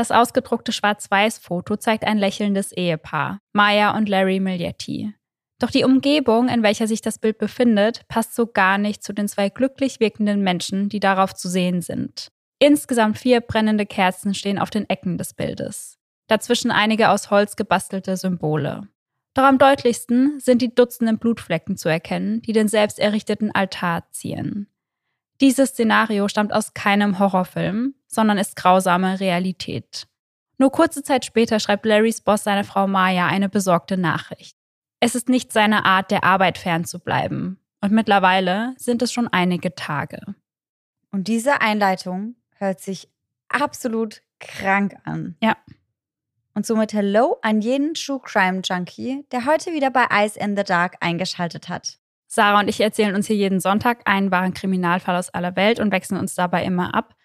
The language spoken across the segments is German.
Das ausgedruckte Schwarz-Weiß-Foto zeigt ein lächelndes Ehepaar, Maya und Larry Miglietti. Doch die Umgebung, in welcher sich das Bild befindet, passt so gar nicht zu den zwei glücklich wirkenden Menschen, die darauf zu sehen sind. Insgesamt vier brennende Kerzen stehen auf den Ecken des Bildes. Dazwischen einige aus Holz gebastelte Symbole. Doch am deutlichsten sind die dutzenden Blutflecken zu erkennen, die den selbst errichteten Altar ziehen. Dieses Szenario stammt aus keinem Horrorfilm, sondern ist grausame Realität. Nur kurze Zeit später schreibt Larrys Boss seiner Frau Maya eine besorgte Nachricht. Es ist nicht seine Art, der Arbeit fernzubleiben. Und mittlerweile sind es schon einige Tage. Und diese Einleitung hört sich absolut krank an. Ja. Und somit Hello an jeden True Crime Junkie, der heute wieder bei Eyes in the Dark eingeschaltet hat. Sarah und ich erzählen uns hier jeden Sonntag einen wahren Kriminalfall aus aller Welt und wechseln uns dabei immer ab.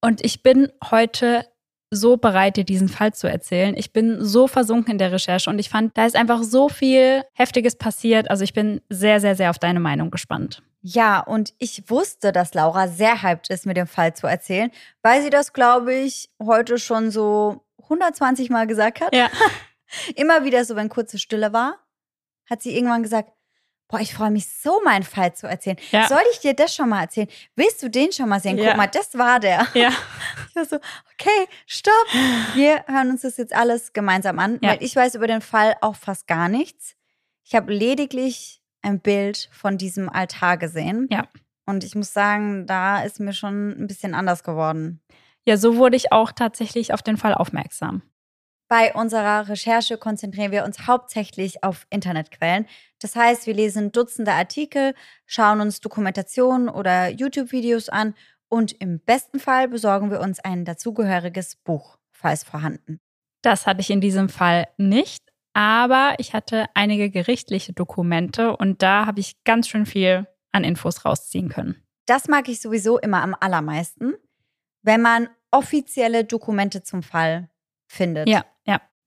Und ich bin heute so bereit, dir diesen Fall zu erzählen. Ich bin so versunken in der Recherche und ich fand, da ist einfach so viel Heftiges passiert. Also ich bin sehr, sehr, sehr auf deine Meinung gespannt. Ja, und ich wusste, dass Laura sehr hyped ist, mir den Fall zu erzählen, weil sie das, glaube ich, heute schon so 120 Mal gesagt hat. Ja. Immer wieder so, wenn kurze Stille war, hat sie irgendwann gesagt, boah, ich freue mich so, meinen Fall zu erzählen. Ja. Soll ich dir das schon mal erzählen? Willst du den schon mal sehen? Guck Ja. mal, das war der. Ja. Ich war so, okay, stopp. Wir hören uns das jetzt alles gemeinsam an, Ja. weil ich weiß über den Fall auch fast gar nichts. Ich habe lediglich ein Bild von diesem Altar gesehen. Ja. Und ich muss sagen, da ist mir schon ein bisschen anders geworden. Ja, so wurde ich auch tatsächlich auf den Fall aufmerksam. Bei unserer Recherche konzentrieren wir uns hauptsächlich auf Internetquellen. Das heißt, wir lesen Dutzende Artikel, schauen uns Dokumentationen oder YouTube-Videos an und im besten Fall besorgen wir uns ein dazugehöriges Buch, falls vorhanden. Das hatte ich in diesem Fall nicht, aber ich hatte einige gerichtliche Dokumente und da habe ich ganz schön viel an Infos rausziehen können. Das mag ich sowieso immer am allermeisten, wenn man offizielle Dokumente zum Fall findet. Ja.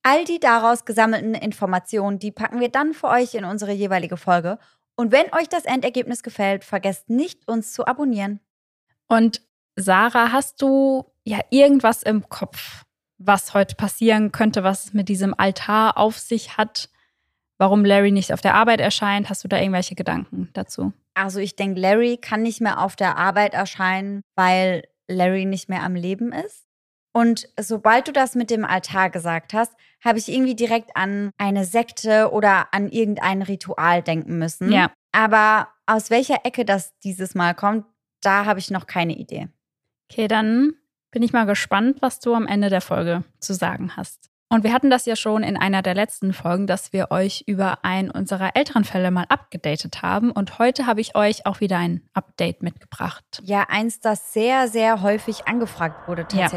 All die daraus gesammelten Informationen, die packen wir dann für euch in unsere jeweilige Folge. Und wenn euch das Endergebnis gefällt, vergesst nicht, uns zu abonnieren. Und Sarah, hast du ja irgendwas im Kopf, was heute passieren könnte, was es mit diesem Altar auf sich hat? Warum Larry nicht auf der Arbeit erscheint? Hast du da irgendwelche Gedanken dazu? Also ich denke, Larry kann nicht mehr auf der Arbeit erscheinen, weil Larry nicht mehr am Leben ist. Und sobald du das mit dem Altar gesagt hast, habe ich irgendwie direkt an eine Sekte oder an irgendein Ritual denken müssen. Ja. Aber aus welcher Ecke das dieses Mal kommt, da habe ich noch keine Idee. Okay, dann bin ich mal gespannt, was du am Ende der Folge zu sagen hast. Und wir hatten das ja schon in einer der letzten Folgen, dass wir euch über einen unserer älteren Fälle mal abgedatet haben. Und heute habe ich euch auch wieder ein Update mitgebracht. Ja, eins, das sehr, sehr häufig angefragt wurde Ja.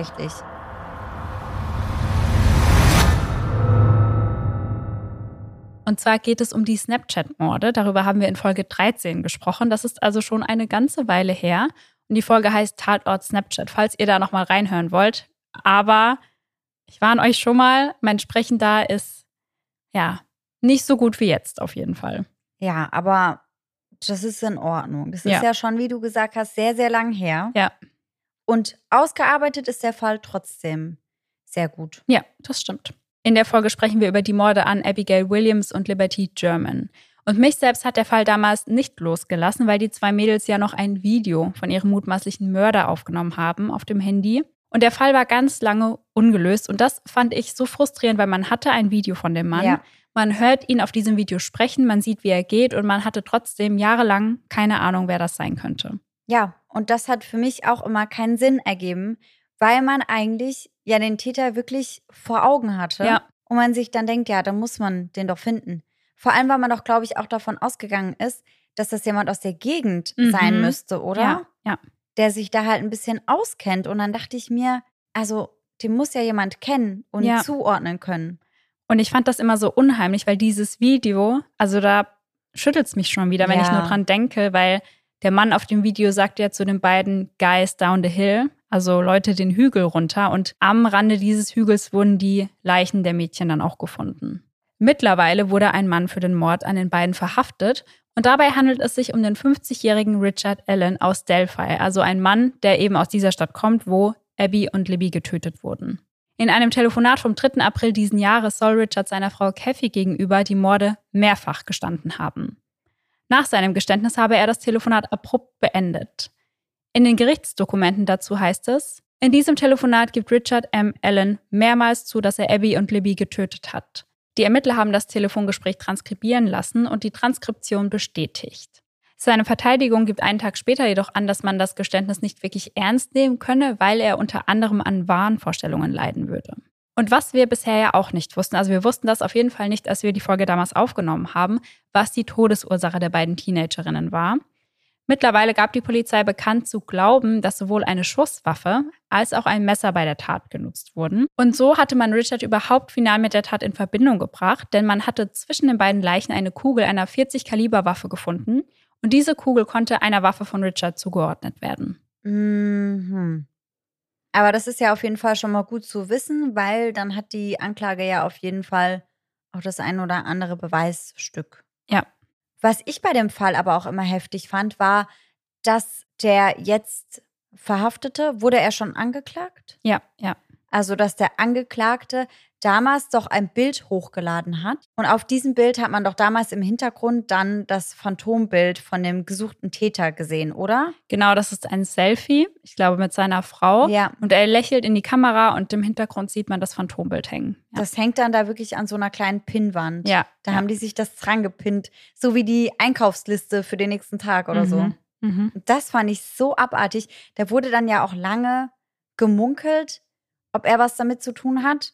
Und zwar geht es um die Snapchat-Morde. Darüber haben wir in Folge 13 gesprochen. Das ist also schon eine ganze Weile her. Und die Folge heißt Tatort Snapchat, falls ihr da nochmal reinhören wollt. Aber ich warne euch schon mal, mein Sprechen da ist ja nicht so gut wie jetzt auf jeden Fall. Ja, aber das ist in Ordnung. Das ist Ja. ja schon, wie du gesagt hast, sehr, sehr lang her. Ja. Und ausgearbeitet ist der Fall trotzdem sehr gut. Ja, das stimmt. In der Folge sprechen wir über die Morde an Abigail Williams und Liberty German. Und mich selbst hat der Fall damals nicht losgelassen, weil die zwei Mädels ja noch ein Video von ihrem mutmaßlichen Mörder aufgenommen haben auf dem Handy. Und der Fall war ganz lange ungelöst. Und das fand ich so frustrierend, weil man hatte ein Video von dem Mann. Ja. Man hört ihn auf diesem Video sprechen, man sieht, wie er geht und man hatte trotzdem jahrelang keine Ahnung, wer das sein könnte. Ja, und das hat für mich auch immer keinen Sinn ergeben, weil man eigentlich ja den Täter wirklich vor Augen hatte. Ja. Und man sich dann denkt, ja, dann muss man den doch finden. Vor allem, weil man doch, glaube ich, auch davon ausgegangen ist, dass das jemand aus der Gegend Mhm. sein müsste, oder? Ja, ja. Der sich da halt ein bisschen auskennt. Und dann dachte ich mir, also, den muss ja jemand kennen und Ja. zuordnen können. Und ich fand das immer so unheimlich, weil dieses Video, also da schüttelt es mich schon wieder, wenn Ja. ich nur dran denke, weil der Mann auf dem Video sagt ja zu den beiden Guys down the hill, also Leute den Hügel runter. Und am Rande dieses Hügels wurden die Leichen der Mädchen dann auch gefunden. Mittlerweile wurde ein Mann für den Mord an den beiden verhaftet. Und dabei handelt es sich um den 50-jährigen Richard Allen aus Delphi, also ein Mann, der eben aus dieser Stadt kommt, wo Abby und Libby getötet wurden. In einem Telefonat vom 3. April diesen Jahres soll Richard seiner Frau Kathy gegenüber die Morde mehrfach gestanden haben. Nach seinem Geständnis habe er das Telefonat abrupt beendet. In den Gerichtsdokumenten dazu heißt es, in diesem Telefonat gibt Richard M. Allen mehrmals zu, dass er Abby und Libby getötet hat. Die Ermittler haben das Telefongespräch transkribieren lassen und die Transkription bestätigt. Seine Verteidigung gibt einen Tag später jedoch an, dass man das Geständnis nicht wirklich ernst nehmen könne, weil er unter anderem an Wahnvorstellungen leiden würde. Und was wir bisher ja auch nicht wussten, also wir wussten das auf jeden Fall nicht, als wir die Folge damals aufgenommen haben, was die Todesursache der beiden Teenagerinnen war. Mittlerweile gab die Polizei bekannt zu glauben, dass sowohl eine Schusswaffe als auch ein Messer bei der Tat genutzt wurden. Und so hatte man Richard überhaupt final mit der Tat in Verbindung gebracht, denn man hatte zwischen den beiden Leichen eine Kugel einer 40 Kaliber Waffe gefunden und diese Kugel konnte einer Waffe von Richard zugeordnet werden. Mhm. Aber das ist ja auf jeden Fall schon mal gut zu wissen, weil dann hat die Anklage ja auf jeden Fall auch das ein oder andere Beweisstück. Ja. Was ich bei dem Fall aber auch immer heftig fand, war, dass der jetzt Verhaftete, wurde er schon angeklagt? Ja, ja. Also, dass der Angeklagte damals doch ein Bild hochgeladen hat. Und auf diesem Bild hat man doch damals im Hintergrund dann das Phantombild von dem gesuchten Täter gesehen, oder? Genau, das ist ein Selfie, ich glaube, mit seiner Frau. Ja. Und er lächelt in die Kamera und im Hintergrund sieht man das Phantombild hängen. Ja. Das hängt dann da wirklich an so einer kleinen Pinnwand. Ja. Da ja. haben die sich das dran gepinnt. So wie die Einkaufsliste für den nächsten Tag oder mhm. so. Mhm. Das fand ich so abartig. Da wurde dann ja auch lange gemunkelt, ob er was damit zu tun hat.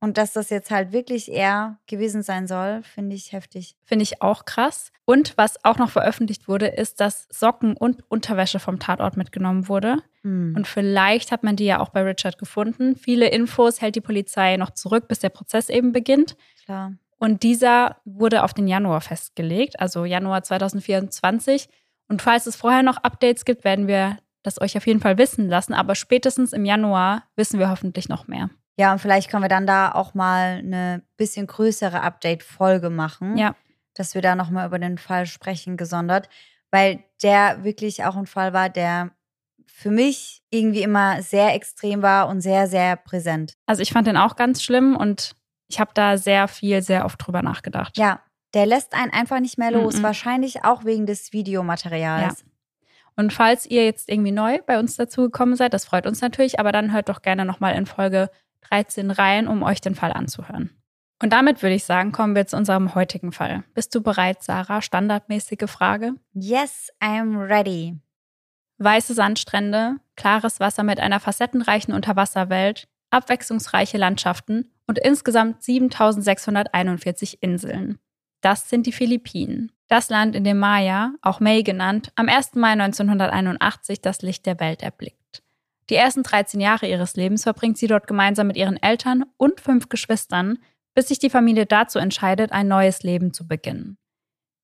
Und dass das jetzt halt wirklich er gewesen sein soll, finde ich heftig. Finde ich auch krass. Und was auch noch veröffentlicht wurde, ist, dass Socken und Unterwäsche vom Tatort mitgenommen wurde. Hm. Und vielleicht hat man die ja auch bei Richard gefunden. Viele Infos hält die Polizei noch zurück, bis der Prozess eben beginnt. Klar. Und dieser wurde auf den Januar festgelegt, also Januar 2024. Und falls es vorher noch Updates gibt, werden wir das euch auf jeden Fall wissen lassen. Aber spätestens im Januar wissen wir hoffentlich noch mehr. Ja, und vielleicht können wir dann da auch mal eine bisschen größere Update-Folge machen. Ja. Dass wir da nochmal über den Fall sprechen, gesondert. Weil der wirklich auch ein Fall war, der für mich irgendwie immer sehr extrem war und sehr, sehr präsent. Also ich fand den auch ganz schlimm und ich habe da sehr viel, sehr oft drüber nachgedacht. Ja, der lässt einen einfach nicht mehr los. Mm -mm. Wahrscheinlich auch wegen des Videomaterials. Ja. Und falls ihr jetzt irgendwie neu bei uns dazugekommen seid, das freut uns natürlich, aber dann hört doch gerne nochmal in Folge 13 rein, um euch den Fall anzuhören. Und damit würde ich sagen, kommen wir zu unserem heutigen Fall. Bist du bereit, Sarah? Standardmäßige Frage. Yes, I'm ready. Weiße Sandstrände, klares Wasser mit einer facettenreichen Unterwasserwelt, abwechslungsreiche Landschaften und insgesamt 7641 Inseln. Das sind die Philippinen. Das Land, in dem Maya, auch May genannt, am 1. Mai 1981 das Licht der Welt erblickt. Die ersten 13 Jahre ihres Lebens verbringt sie dort gemeinsam mit ihren Eltern und fünf Geschwistern, bis sich die Familie dazu entscheidet, ein neues Leben zu beginnen.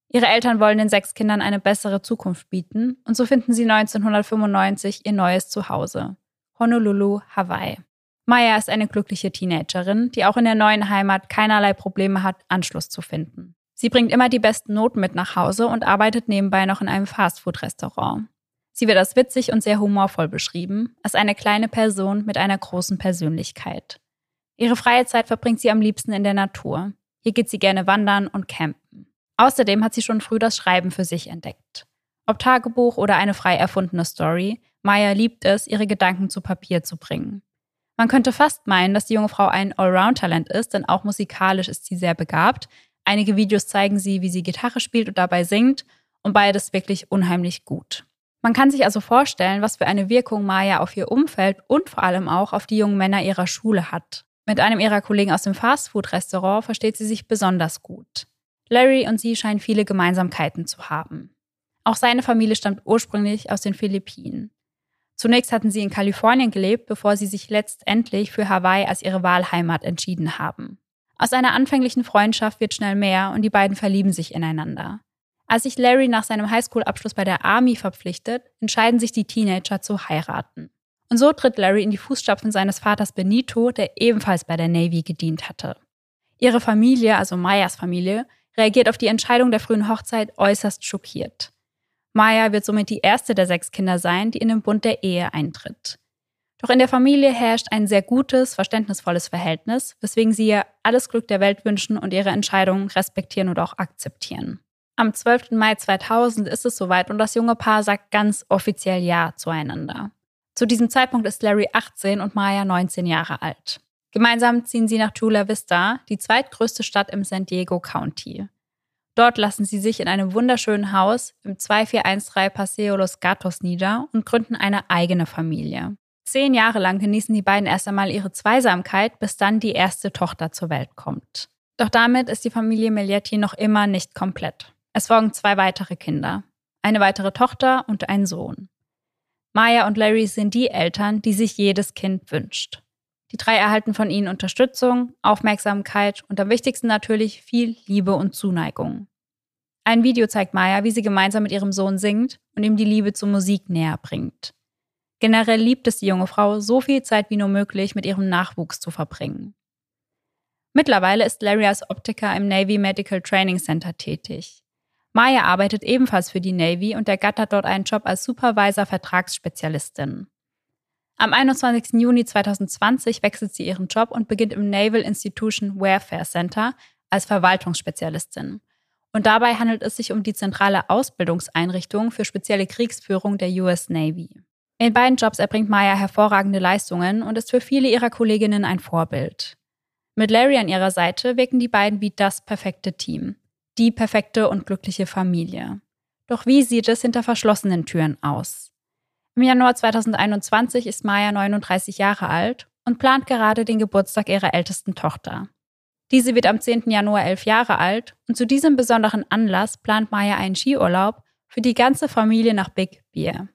Ihre Eltern wollen den sechs Kindern eine bessere Zukunft bieten und so finden sie 1995 ihr neues Zuhause, Honolulu, Hawaii. Maya ist eine glückliche Teenagerin, die auch in der neuen Heimat keinerlei Probleme hat, Anschluss zu finden. Sie bringt immer die besten Noten mit nach Hause und arbeitet nebenbei noch in einem Fastfood-Restaurant. Sie wird als witzig und sehr humorvoll beschrieben, als eine kleine Person mit einer großen Persönlichkeit. Ihre freie Zeit verbringt sie am liebsten in der Natur. Hier geht sie gerne wandern und campen. Außerdem hat sie schon früh das Schreiben für sich entdeckt. Ob Tagebuch oder eine frei erfundene Story, Maya liebt es, ihre Gedanken zu Papier zu bringen. Man könnte fast meinen, dass die junge Frau ein Allround-Talent ist, denn auch musikalisch ist sie sehr begabt. Einige Videos zeigen sie, wie sie Gitarre spielt und dabei singt und beides wirklich unheimlich gut. Man kann sich also vorstellen, was für eine Wirkung Maya auf ihr Umfeld und vor allem auch auf die jungen Männer ihrer Schule hat. Mit einem ihrer Kollegen aus dem Fastfood-Restaurant versteht sie sich besonders gut. Larry und sie scheinen viele Gemeinsamkeiten zu haben. Auch seine Familie stammt ursprünglich aus den Philippinen. Zunächst hatten sie in Kalifornien gelebt, bevor sie sich letztendlich für Hawaii als ihre Wahlheimat entschieden haben. Aus einer anfänglichen Freundschaft wird schnell mehr und die beiden verlieben sich ineinander. Als sich Larry nach seinem Highschool-Abschluss bei der Army verpflichtet, entscheiden sich die Teenager zu heiraten. Und so tritt Larry in die Fußstapfen seines Vaters Benito, der ebenfalls bei der Navy gedient hatte. Ihre Familie, also Mayas Familie, reagiert auf die Entscheidung der frühen Hochzeit äußerst schockiert. Maya wird somit die erste der sechs Kinder sein, die in den Bund der Ehe eintritt. Doch in der Familie herrscht ein sehr gutes, verständnisvolles Verhältnis, weswegen sie ihr alles Glück der Welt wünschen und ihre Entscheidungen respektieren oder auch akzeptieren. Am 12. Mai 2000 ist es soweit und das junge Paar sagt ganz offiziell Ja zueinander. Zu diesem Zeitpunkt ist Larry 18 und Maya 19 Jahre alt. Gemeinsam ziehen sie nach Chula Vista, die zweitgrößte Stadt im San Diego County. Dort lassen sie sich in einem wunderschönen Haus im 2413 Paseo Los Gatos nieder und gründen eine eigene Familie. Zehn Jahre lang genießen die beiden erst einmal ihre Zweisamkeit, bis dann die erste Tochter zur Welt kommt. Doch damit ist die Familie Miglietti noch immer nicht komplett. Es folgen zwei weitere Kinder, eine weitere Tochter und ein Sohn. Maya und Larry sind die Eltern, die sich jedes Kind wünscht. Die drei erhalten von ihnen Unterstützung, Aufmerksamkeit und am wichtigsten natürlich viel Liebe und Zuneigung. Ein Video zeigt Maya, wie sie gemeinsam mit ihrem Sohn singt und ihm die Liebe zur Musik näher bringt. Generell liebt es die junge Frau, so viel Zeit wie nur möglich mit ihrem Nachwuchs zu verbringen. Mittlerweile ist Larry als Optiker im Navy Medical Training Center tätig. Maya arbeitet ebenfalls für die Navy und ergattert dort einen Job als Supervisor Vertragsspezialistin. Am 21. Juni 2020 wechselt sie ihren Job und beginnt im Naval Institution Warfare Center als Verwaltungsspezialistin. Und dabei handelt es sich um die zentrale Ausbildungseinrichtung für spezielle Kriegsführung der US Navy. In beiden Jobs erbringt Maya hervorragende Leistungen und ist für viele ihrer Kolleginnen ein Vorbild. Mit Larry an ihrer Seite wirken die beiden wie das perfekte Team, die perfekte und glückliche Familie. Doch wie sieht es hinter verschlossenen Türen aus? Im Januar 2021 ist Maya 39 Jahre alt und plant gerade den Geburtstag ihrer ältesten Tochter. Diese wird am 10. Januar elf Jahre alt und zu diesem besonderen Anlass plant Maya einen Skiurlaub für die ganze Familie nach Big Bear.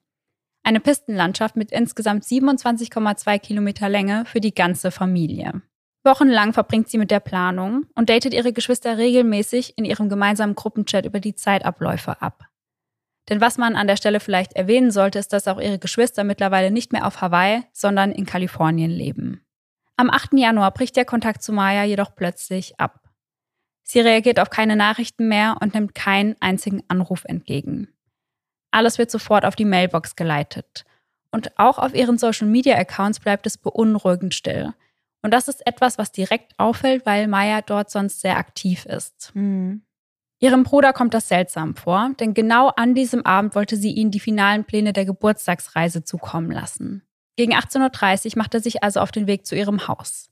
Eine Pistenlandschaft mit insgesamt 27,2 Kilometer Länge für die ganze Familie. Wochenlang verbringt sie mit der Planung und datet ihre Geschwister regelmäßig in ihrem gemeinsamen Gruppenchat über die Zeitabläufe ab. Denn was man an der Stelle vielleicht erwähnen sollte, ist, dass auch ihre Geschwister mittlerweile nicht mehr auf Hawaii, sondern in Kalifornien leben. Am 8. Januar bricht der Kontakt zu Maya jedoch plötzlich ab. Sie reagiert auf keine Nachrichten mehr und nimmt keinen einzigen Anruf entgegen. Alles wird sofort auf die Mailbox geleitet. Und auch auf ihren Social-Media-Accounts bleibt es beunruhigend still. Und das ist etwas, was direkt auffällt, weil Maya dort sonst sehr aktiv ist. Mhm. Ihrem Bruder kommt das seltsam vor, denn genau an diesem Abend wollte sie ihn die finalen Pläne der Geburtstagsreise zukommen lassen. Gegen 18.30 Uhr macht er sich also auf den Weg zu ihrem Haus.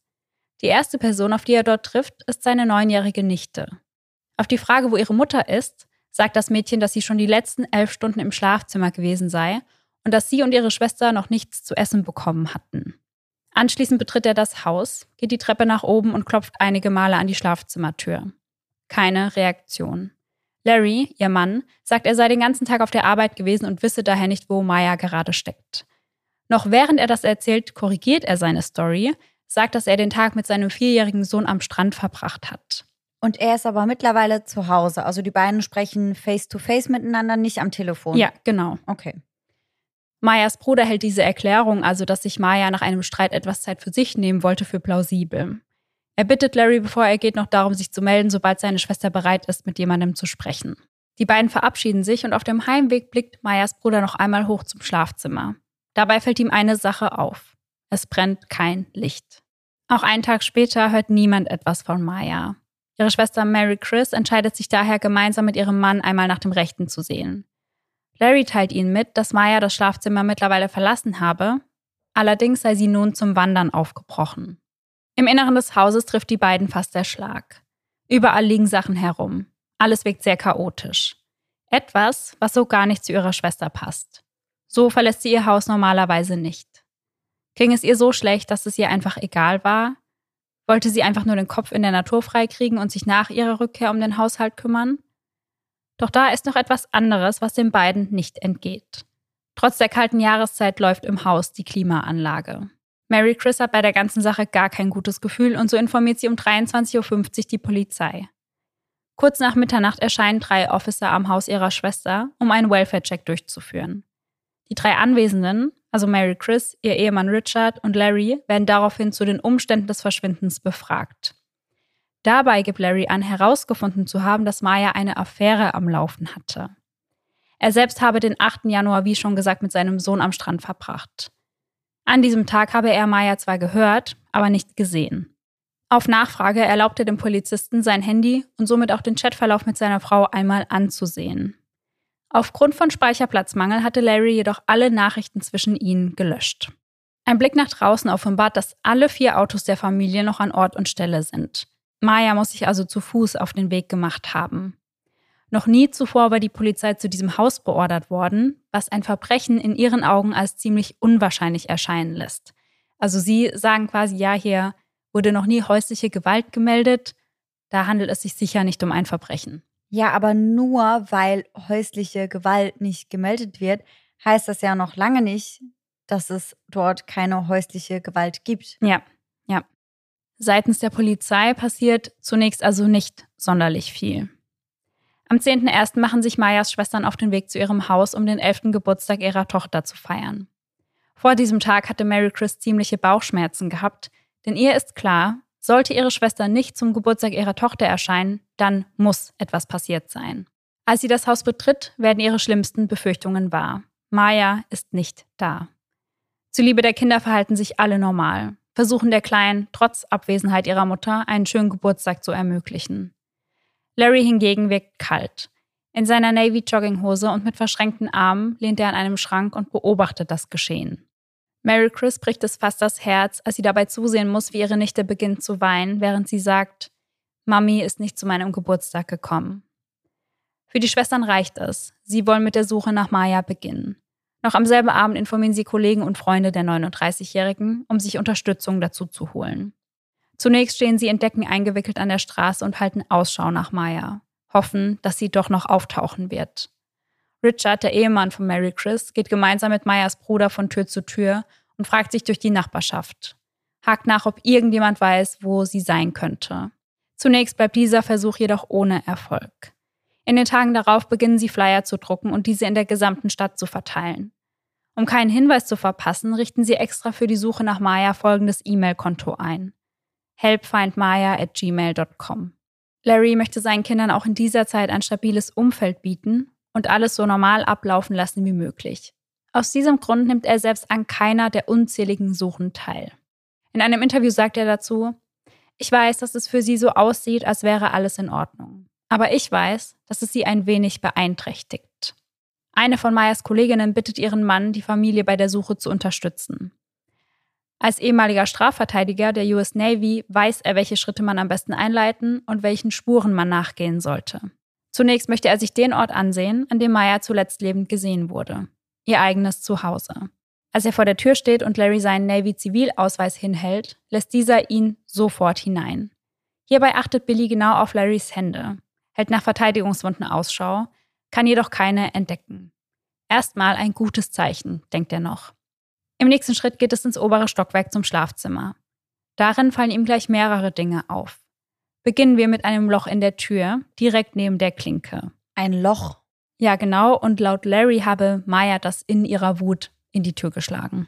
Die erste Person, auf die er dort trifft, ist seine neunjährige Nichte. Auf die Frage, wo ihre Mutter ist, sagt das Mädchen, dass sie schon die letzten elf Stunden im Schlafzimmer gewesen sei und dass sie und ihre Schwester noch nichts zu essen bekommen hatten. Anschließend betritt er das Haus, geht die Treppe nach oben und klopft einige Male an die Schlafzimmertür. Keine Reaktion. Larry, ihr Mann, sagt, er sei den ganzen Tag auf der Arbeit gewesen und wisse daher nicht, wo Maya gerade steckt. Noch während er das erzählt, korrigiert er seine Story, sagt, dass er den Tag mit seinem vierjährigen Sohn am Strand verbracht hat. Und er ist aber mittlerweile zu Hause. Also die beiden sprechen face-to-face -face miteinander, nicht am Telefon. Ja, genau. Okay. Mayas Bruder hält diese Erklärung, also dass sich Maya nach einem Streit etwas Zeit für sich nehmen wollte, für plausibel. Er bittet Larry, bevor er geht, noch darum, sich zu melden, sobald seine Schwester bereit ist, mit jemandem zu sprechen. Die beiden verabschieden sich und auf dem Heimweg blickt Mayas Bruder noch einmal hoch zum Schlafzimmer. Dabei fällt ihm eine Sache auf. Es brennt kein Licht. Auch einen Tag später hört niemand etwas von Maya. Ihre Schwester Mary Chris entscheidet sich daher gemeinsam mit ihrem Mann einmal nach dem Rechten zu sehen. Larry teilt ihnen mit, dass Maya das Schlafzimmer mittlerweile verlassen habe, allerdings sei sie nun zum Wandern aufgebrochen. Im Inneren des Hauses trifft die beiden fast der Schlag. Überall liegen Sachen herum. Alles wirkt sehr chaotisch. Etwas, was so gar nicht zu ihrer Schwester passt. So verlässt sie ihr Haus normalerweise nicht. Ging es ihr so schlecht, dass es ihr einfach egal war, wollte sie einfach nur den Kopf in der Natur freikriegen und sich nach ihrer Rückkehr um den Haushalt kümmern? Doch da ist noch etwas anderes, was den beiden nicht entgeht. Trotz der kalten Jahreszeit läuft im Haus die Klimaanlage. Mary Chris hat bei der ganzen Sache gar kein gutes Gefühl und so informiert sie um 23.50 Uhr die Polizei. Kurz nach Mitternacht erscheinen drei Officer am Haus ihrer Schwester, um einen Welfare-Check durchzuführen. Die drei Anwesenden, also Mary Chris, ihr Ehemann Richard und Larry, werden daraufhin zu den Umständen des Verschwindens befragt. Dabei gibt Larry an, herausgefunden zu haben, dass Maya eine Affäre am Laufen hatte. Er selbst habe den 8. Januar, wie schon gesagt, mit seinem Sohn am Strand verbracht. An diesem Tag habe er Maya zwar gehört, aber nicht gesehen. Auf Nachfrage erlaubte dem Polizisten sein Handy und somit auch den Chatverlauf mit seiner Frau einmal anzusehen. Aufgrund von Speicherplatzmangel hatte Larry jedoch alle Nachrichten zwischen ihnen gelöscht. Ein Blick nach draußen offenbart, dass alle vier Autos der Familie noch an Ort und Stelle sind. Maya muss sich also zu Fuß auf den Weg gemacht haben. Noch nie zuvor war die Polizei zu diesem Haus beordert worden, was ein Verbrechen in ihren Augen als ziemlich unwahrscheinlich erscheinen lässt. Also sie sagen quasi, ja, hier wurde noch nie häusliche Gewalt gemeldet, da handelt es sich sicher nicht um ein Verbrechen. Ja, aber nur weil häusliche Gewalt nicht gemeldet wird, heißt das ja noch lange nicht, dass es dort keine häusliche Gewalt gibt. Ja, ja. Seitens der Polizei passiert zunächst also nicht sonderlich viel. Am 10.01. machen sich Mayas Schwestern auf den Weg zu ihrem Haus, um den 11. Geburtstag ihrer Tochter zu feiern. Vor diesem Tag hatte Mary Chris ziemliche Bauchschmerzen gehabt, denn ihr ist klar, sollte ihre Schwester nicht zum Geburtstag ihrer Tochter erscheinen, dann muss etwas passiert sein. Als sie das Haus betritt, werden ihre schlimmsten Befürchtungen wahr. Maya ist nicht da. Zuliebe der Kinder verhalten sich alle normal, versuchen der Kleinen trotz Abwesenheit ihrer Mutter einen schönen Geburtstag zu ermöglichen. Larry hingegen wirkt kalt. In seiner Navy-Jogginghose und mit verschränkten Armen lehnt er an einem Schrank und beobachtet das Geschehen. Mary Chris bricht es fast das Herz, als sie dabei zusehen muss, wie ihre Nichte beginnt zu weinen, während sie sagt, Mami ist nicht zu meinem Geburtstag gekommen. Für die Schwestern reicht es. Sie wollen mit der Suche nach Maya beginnen. Noch am selben Abend informieren sie Kollegen und Freunde der 39-Jährigen, um sich Unterstützung dazu zu holen. Zunächst stehen sie in Decken eingewickelt an der Straße und halten Ausschau nach Maya, hoffen, dass sie doch noch auftauchen wird. Richard, der Ehemann von Mary Chris, geht gemeinsam mit Mayas Bruder von Tür zu Tür und fragt sich durch die Nachbarschaft. Hakt nach, ob irgendjemand weiß, wo sie sein könnte. Zunächst bleibt dieser Versuch jedoch ohne Erfolg. In den Tagen darauf beginnen sie Flyer zu drucken und diese in der gesamten Stadt zu verteilen. Um keinen Hinweis zu verpassen, richten sie extra für die Suche nach Maya folgendes E-Mail-Konto ein helpfindmaya at gmail.com. Larry möchte seinen Kindern auch in dieser Zeit ein stabiles Umfeld bieten und alles so normal ablaufen lassen wie möglich. Aus diesem Grund nimmt er selbst an keiner der unzähligen Suchen teil. In einem Interview sagt er dazu, ich weiß, dass es für sie so aussieht, als wäre alles in Ordnung. Aber ich weiß, dass es sie ein wenig beeinträchtigt. Eine von Mayas Kolleginnen bittet ihren Mann, die Familie bei der Suche zu unterstützen. Als ehemaliger Strafverteidiger der US Navy weiß er, welche Schritte man am besten einleiten und welchen Spuren man nachgehen sollte. Zunächst möchte er sich den Ort ansehen, an dem Maya zuletzt lebend gesehen wurde. Ihr eigenes Zuhause. Als er vor der Tür steht und Larry seinen Navy-Zivilausweis hinhält, lässt dieser ihn sofort hinein. Hierbei achtet Billy genau auf Larrys Hände, hält nach Verteidigungswunden Ausschau, kann jedoch keine entdecken. Erstmal ein gutes Zeichen, denkt er noch. Im nächsten Schritt geht es ins obere Stockwerk zum Schlafzimmer. Darin fallen ihm gleich mehrere Dinge auf. Beginnen wir mit einem Loch in der Tür, direkt neben der Klinke. Ein Loch? Ja, genau, und laut Larry habe Maya das in ihrer Wut in die Tür geschlagen.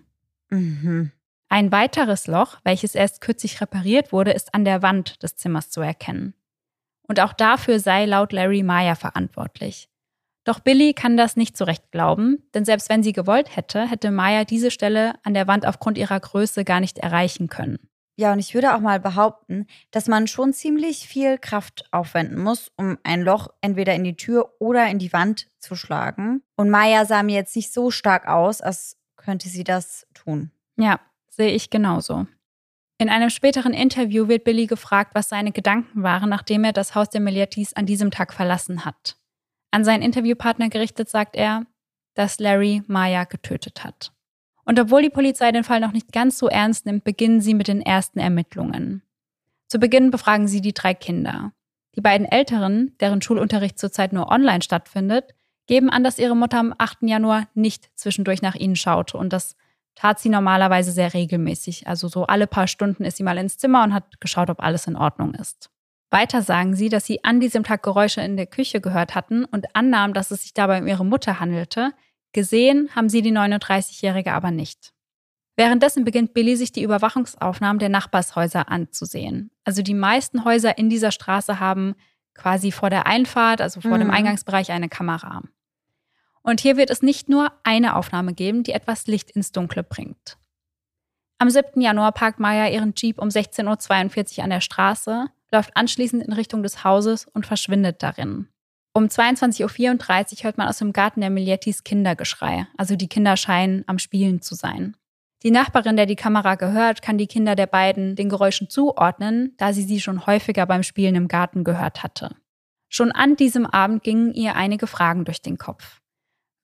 Mhm. Ein weiteres Loch, welches erst kürzlich repariert wurde, ist an der Wand des Zimmers zu erkennen. Und auch dafür sei laut Larry Maya verantwortlich. Doch Billy kann das nicht so recht glauben, denn selbst wenn sie gewollt hätte, hätte Maya diese Stelle an der Wand aufgrund ihrer Größe gar nicht erreichen können. Ja, und ich würde auch mal behaupten, dass man schon ziemlich viel Kraft aufwenden muss, um ein Loch entweder in die Tür oder in die Wand zu schlagen. Und Maya sah mir jetzt nicht so stark aus, als könnte sie das tun. Ja, sehe ich genauso. In einem späteren Interview wird Billy gefragt, was seine Gedanken waren, nachdem er das Haus der Miliatis an diesem Tag verlassen hat. An seinen Interviewpartner gerichtet sagt er, dass Larry Maya getötet hat. Und obwohl die Polizei den Fall noch nicht ganz so ernst nimmt, beginnen sie mit den ersten Ermittlungen. Zu Beginn befragen sie die drei Kinder. Die beiden Älteren, deren Schulunterricht zurzeit nur online stattfindet, geben an, dass ihre Mutter am 8. Januar nicht zwischendurch nach ihnen schaute und das tat sie normalerweise sehr regelmäßig. Also so alle paar Stunden ist sie mal ins Zimmer und hat geschaut, ob alles in Ordnung ist. Weiter sagen sie, dass sie an diesem Tag Geräusche in der Küche gehört hatten und annahmen, dass es sich dabei um ihre Mutter handelte. Gesehen haben sie die 39-Jährige aber nicht. Währenddessen beginnt Billy sich die Überwachungsaufnahmen der Nachbarshäuser anzusehen. Also die meisten Häuser in dieser Straße haben quasi vor der Einfahrt, also vor mhm. dem Eingangsbereich, eine Kamera. Und hier wird es nicht nur eine Aufnahme geben, die etwas Licht ins Dunkle bringt. Am 7. Januar parkt Maya ihren Jeep um 16.42 Uhr an der Straße, läuft anschließend in Richtung des Hauses und verschwindet darin. Um 22.34 Uhr hört man aus dem Garten der Millettis Kindergeschrei, also die Kinder scheinen am Spielen zu sein. Die Nachbarin, der die Kamera gehört, kann die Kinder der beiden den Geräuschen zuordnen, da sie sie schon häufiger beim Spielen im Garten gehört hatte. Schon an diesem Abend gingen ihr einige Fragen durch den Kopf.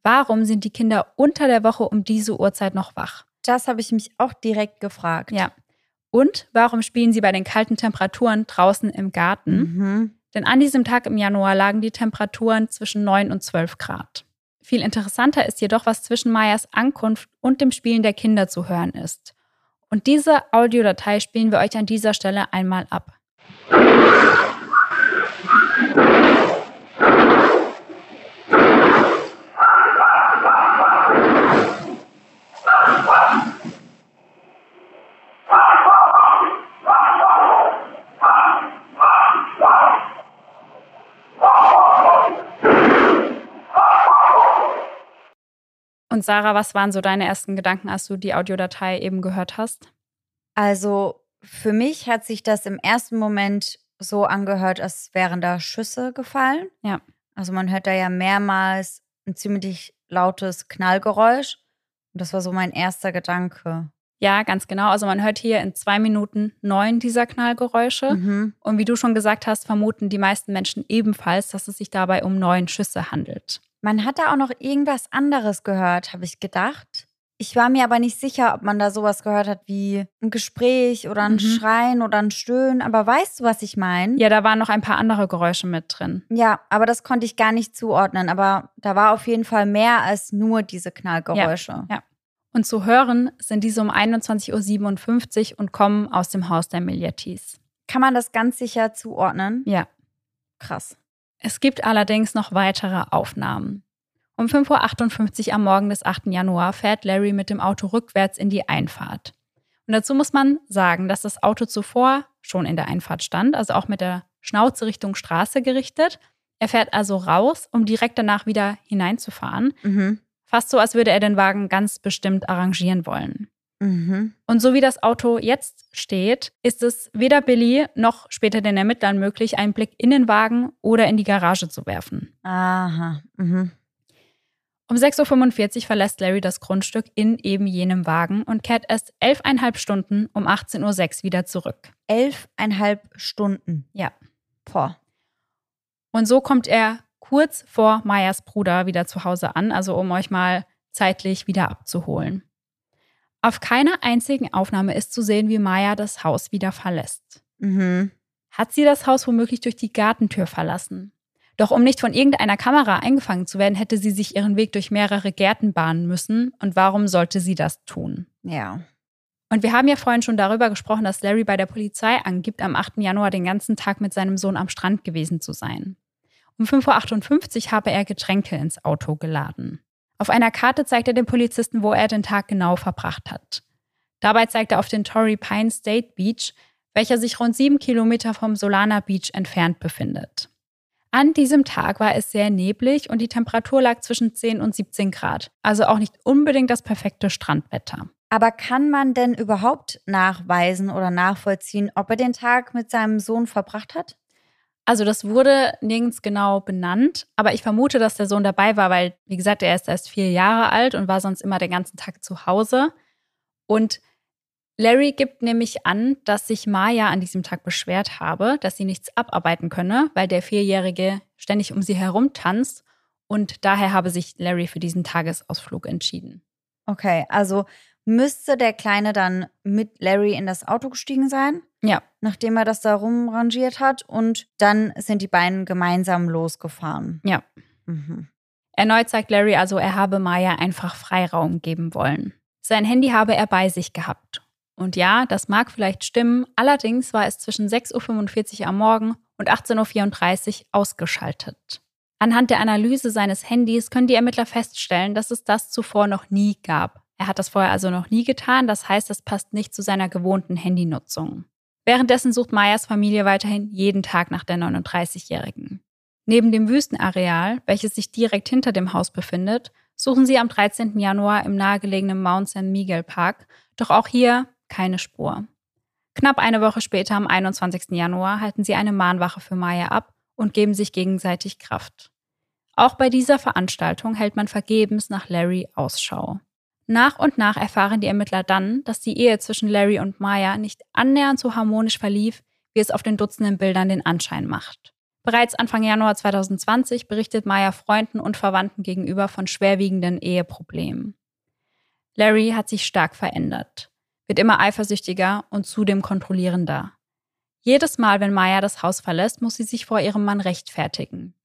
Warum sind die Kinder unter der Woche um diese Uhrzeit noch wach? Das habe ich mich auch direkt gefragt. Ja. Und warum spielen sie bei den kalten Temperaturen draußen im Garten? Mhm. Denn an diesem Tag im Januar lagen die Temperaturen zwischen 9 und 12 Grad. Viel interessanter ist jedoch, was zwischen Mayas Ankunft und dem Spielen der Kinder zu hören ist. Und diese Audiodatei spielen wir euch an dieser Stelle einmal ab. Und Sarah, was waren so deine ersten Gedanken, als du die Audiodatei eben gehört hast? Also für mich hat sich das im ersten Moment so angehört, als wären da Schüsse gefallen. Ja. Also man hört da ja mehrmals ein ziemlich lautes Knallgeräusch. Und das war so mein erster Gedanke. Ja, ganz genau. Also man hört hier in zwei Minuten neun dieser Knallgeräusche. Mhm. Und wie du schon gesagt hast, vermuten die meisten Menschen ebenfalls, dass es sich dabei um neun Schüsse handelt. Man hat da auch noch irgendwas anderes gehört, habe ich gedacht. Ich war mir aber nicht sicher, ob man da sowas gehört hat wie ein Gespräch oder ein Mhm. Schreien oder ein Stöhnen. Aber weißt du, was ich meine? Ja, da waren noch ein paar andere Geräusche mit drin. Ja, aber das konnte ich gar nicht zuordnen. Aber da war auf jeden Fall mehr als nur diese Knallgeräusche. Ja. Und zu hören sind diese um 21.57 Uhr und kommen aus dem Haus der Millettis. Kann man das ganz sicher zuordnen? Ja. Krass. Es gibt allerdings noch weitere Aufnahmen. Um 5.58 Uhr am Morgen des 8. Januar fährt Larry mit dem Auto rückwärts in die Einfahrt. Und dazu muss man sagen, dass das Auto zuvor schon in der Einfahrt stand, also auch mit der Schnauze Richtung Straße gerichtet. Er fährt also raus, um direkt danach wieder hineinzufahren. Mhm. Fast so, als würde er den Wagen ganz bestimmt arrangieren wollen. Mhm. Und so wie das Auto jetzt steht, ist es weder Billy noch später den Ermittlern möglich, einen Blick in den Wagen oder in die Garage zu werfen. Aha. Mhm. Um 6.45 Uhr verlässt Larry das Grundstück in eben jenem Wagen und kehrt erst elfeinhalb Stunden um 18.06 Uhr wieder zurück. Elfeinhalb Stunden. Ja. Boah. Und so kommt er kurz vor Mayas Bruder wieder zu Hause an, also um euch mal zeitlich wieder abzuholen. Auf keiner einzigen Aufnahme ist zu sehen, wie Maya das Haus wieder verlässt. Mhm. Hat sie das Haus womöglich durch die Gartentür verlassen? Doch um nicht von irgendeiner Kamera eingefangen zu werden, hätte sie sich ihren Weg durch mehrere Gärten bahnen müssen. Und warum sollte sie das tun? Ja. Und wir haben ja vorhin schon darüber gesprochen, dass Larry bei der Polizei angibt, am 8. Januar den ganzen Tag mit seinem Sohn am Strand gewesen zu sein. Um 5.58 Uhr habe er Getränke ins Auto geladen. Auf einer Karte zeigt er den Polizisten, wo er den Tag genau verbracht hat. Dabei zeigt er auf den Torrey Pine State Beach, welcher sich rund sieben Kilometer vom Solana Beach entfernt befindet. An diesem Tag war es sehr neblig und die Temperatur lag zwischen 10 und 17 Grad, also auch nicht unbedingt das perfekte Strandwetter. Aber kann man denn überhaupt nachweisen oder nachvollziehen, ob er den Tag mit seinem Sohn verbracht hat? Also das wurde nirgends genau benannt, aber ich vermute, dass der Sohn dabei war, weil, wie gesagt, er ist erst vier Jahre alt und war sonst immer den ganzen Tag zu Hause. Und Larry gibt nämlich an, dass sich Maya an diesem Tag beschwert habe, dass sie nichts abarbeiten könne, weil der Vierjährige ständig um sie herum tanzt. Und daher habe sich Larry für diesen Tagesausflug entschieden. Okay, also müsste der Kleine dann mit Larry in das Auto gestiegen sein, Ja, nachdem er das da rumrangiert hat. Und dann sind die beiden gemeinsam losgefahren. ja. Mhm. Erneut sagt Larry also, er habe Maya einfach Freiraum geben wollen. Sein Handy habe er bei sich gehabt. Und ja, das mag vielleicht stimmen, allerdings war es zwischen 6.45 Uhr am Morgen und 18.34 Uhr ausgeschaltet. Anhand der Analyse seines Handys können die Ermittler feststellen, dass es das zuvor noch nie gab. Er hat das vorher also noch nie getan, das heißt, es passt nicht zu seiner gewohnten Handynutzung. Währenddessen sucht Mayas Familie weiterhin jeden Tag nach der 39-Jährigen. Neben dem Wüstenareal, welches sich direkt hinter dem Haus befindet, suchen sie am 13. Januar im nahegelegenen Mount San Miguel Park, doch auch hier keine Spur. Knapp eine Woche später, am 21. Januar, halten sie eine Mahnwache für Maya ab und geben sich gegenseitig Kraft. Auch bei dieser Veranstaltung hält man vergebens nach Larry Ausschau. Nach und nach erfahren die Ermittler dann, dass die Ehe zwischen Larry und Maya nicht annähernd so harmonisch verlief, wie es auf den Dutzenden Bildern den Anschein macht. Bereits Anfang Januar 2020 berichtet Maya Freunden und Verwandten gegenüber von schwerwiegenden Eheproblemen. Larry hat sich stark verändert, wird immer eifersüchtiger und zudem kontrollierender. Jedes Mal, wenn Maya das Haus verlässt, muss sie sich vor ihrem Mann rechtfertigen.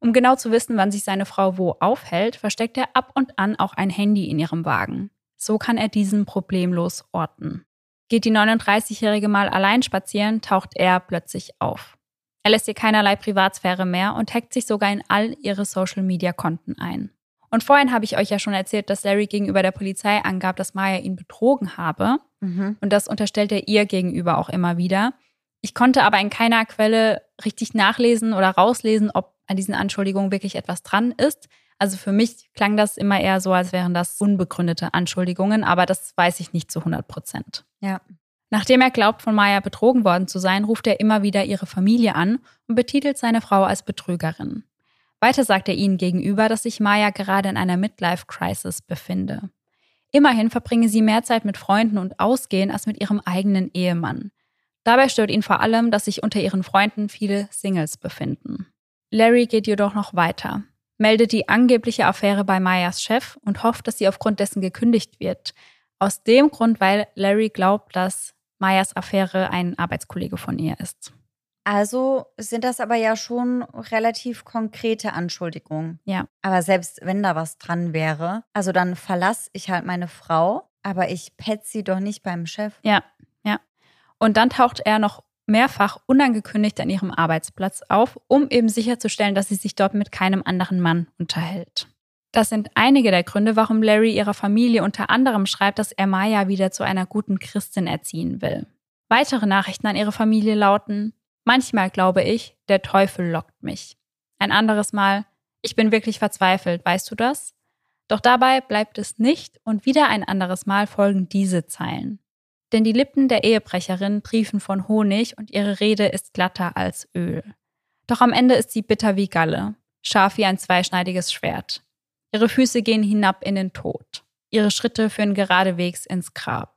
Um genau zu wissen, wann sich seine Frau wo aufhält, versteckt er ab und an auch ein Handy in ihrem Wagen. So kann er diesen problemlos orten. Geht die 39-Jährige mal allein spazieren, taucht er plötzlich auf. Er lässt ihr keinerlei Privatsphäre mehr und hackt sich sogar in all ihre Social-Media-Konten ein. Und vorhin habe ich euch ja schon erzählt, dass Larry gegenüber der Polizei angab, dass Maya ihn betrogen habe. Mhm. Und das unterstellt er ihr gegenüber auch immer wieder. Ich konnte aber in keiner Quelle richtig nachlesen oder rauslesen, ob an diesen Anschuldigungen wirklich etwas dran ist. Also für mich klang das immer eher so, als wären das unbegründete Anschuldigungen, aber das weiß ich nicht zu 100 Prozent. Ja. Nachdem er glaubt, von Maya betrogen worden zu sein, ruft er immer wieder ihre Familie an und betitelt seine Frau als Betrügerin. Weiter sagt er ihnen gegenüber, dass sich Maya gerade in einer Midlife-Crisis befinde. Immerhin verbringe sie mehr Zeit mit Freunden und Ausgehen als mit ihrem eigenen Ehemann. Dabei stört ihn vor allem, dass sich unter ihren Freunden viele Singles befinden. Larry geht jedoch noch weiter, meldet die angebliche Affäre bei Mayas Chef und hofft, dass sie aufgrund dessen gekündigt wird. Aus dem Grund, weil Larry glaubt, dass Mayas Affäre ein Arbeitskollege von ihr ist. Also sind das aber ja schon relativ konkrete Anschuldigungen. Ja. Aber selbst wenn da was dran wäre, also dann verlasse ich halt meine Frau, aber ich pet sie doch nicht beim Chef. Ja, ja. Und dann taucht er noch mehrfach unangekündigt an ihrem Arbeitsplatz auf, um eben sicherzustellen, dass sie sich dort mit keinem anderen Mann unterhält. Das sind einige der Gründe, warum Larry ihrer Familie unter anderem schreibt, dass er Maya wieder zu einer guten Christin erziehen will. Weitere Nachrichten an ihre Familie lauten, manchmal glaube ich, der Teufel lockt mich. Ein anderes Mal, ich bin wirklich verzweifelt, weißt du das? Doch dabei bleibt es nicht und wieder ein anderes Mal folgen diese Zeilen. Denn die Lippen der Ehebrecherin triefen von Honig und ihre Rede ist glatter als Öl. Doch am Ende ist sie bitter wie Galle, scharf wie ein zweischneidiges Schwert. Ihre Füße gehen hinab in den Tod. Ihre Schritte führen geradewegs ins Grab.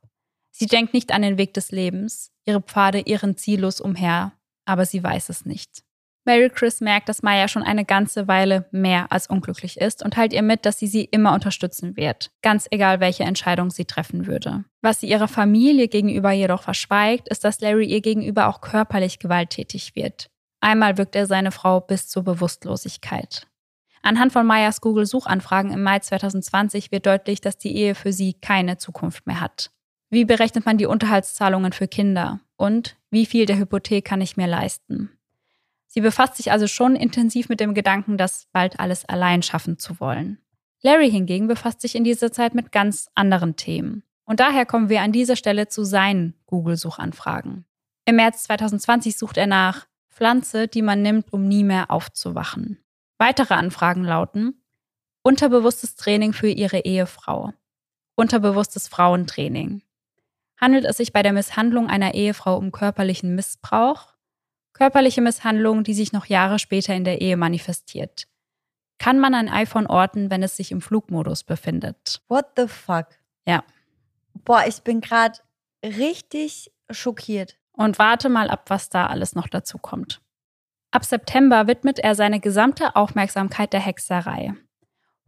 Sie denkt nicht an den Weg des Lebens, ihre Pfade irren ziellos umher, aber sie weiß es nicht. Mary Chris merkt, dass Maya schon eine ganze Weile mehr als unglücklich ist und teilt ihr mit, dass sie sie immer unterstützen wird, ganz egal welche Entscheidung sie treffen würde. Was sie ihrer Familie gegenüber jedoch verschweigt, ist, dass Larry ihr gegenüber auch körperlich gewalttätig wird. Einmal wirkt er seine Frau bis zur Bewusstlosigkeit. Anhand von Mayas Google-Suchanfragen im Mai 2020 wird deutlich, dass die Ehe für sie keine Zukunft mehr hat. Wie berechnet man die Unterhaltszahlungen für Kinder? Und wie viel der Hypothek kann ich mir leisten? Sie befasst sich also schon intensiv mit dem Gedanken, das bald alles allein schaffen zu wollen. Larry hingegen befasst sich in dieser Zeit mit ganz anderen Themen. Und daher kommen wir an dieser Stelle zu seinen Google-Suchanfragen. Im März 2020 sucht er nach Pflanze, die man nimmt, um nie mehr aufzuwachen. Weitere Anfragen lauten Unterbewusstes Training für Ihre Ehefrau. Unterbewusstes Frauentraining. Handelt es sich bei der Misshandlung einer Ehefrau um körperlichen Missbrauch? Körperliche Misshandlung, die sich noch Jahre später in der Ehe manifestiert. Kann man ein iPhone orten, wenn es sich im Flugmodus befindet? What the fuck? Ja. Boah, ich bin gerade richtig schockiert. Und warte mal ab, was da alles noch dazu kommt. Ab September widmet er seine gesamte Aufmerksamkeit der Hexerei.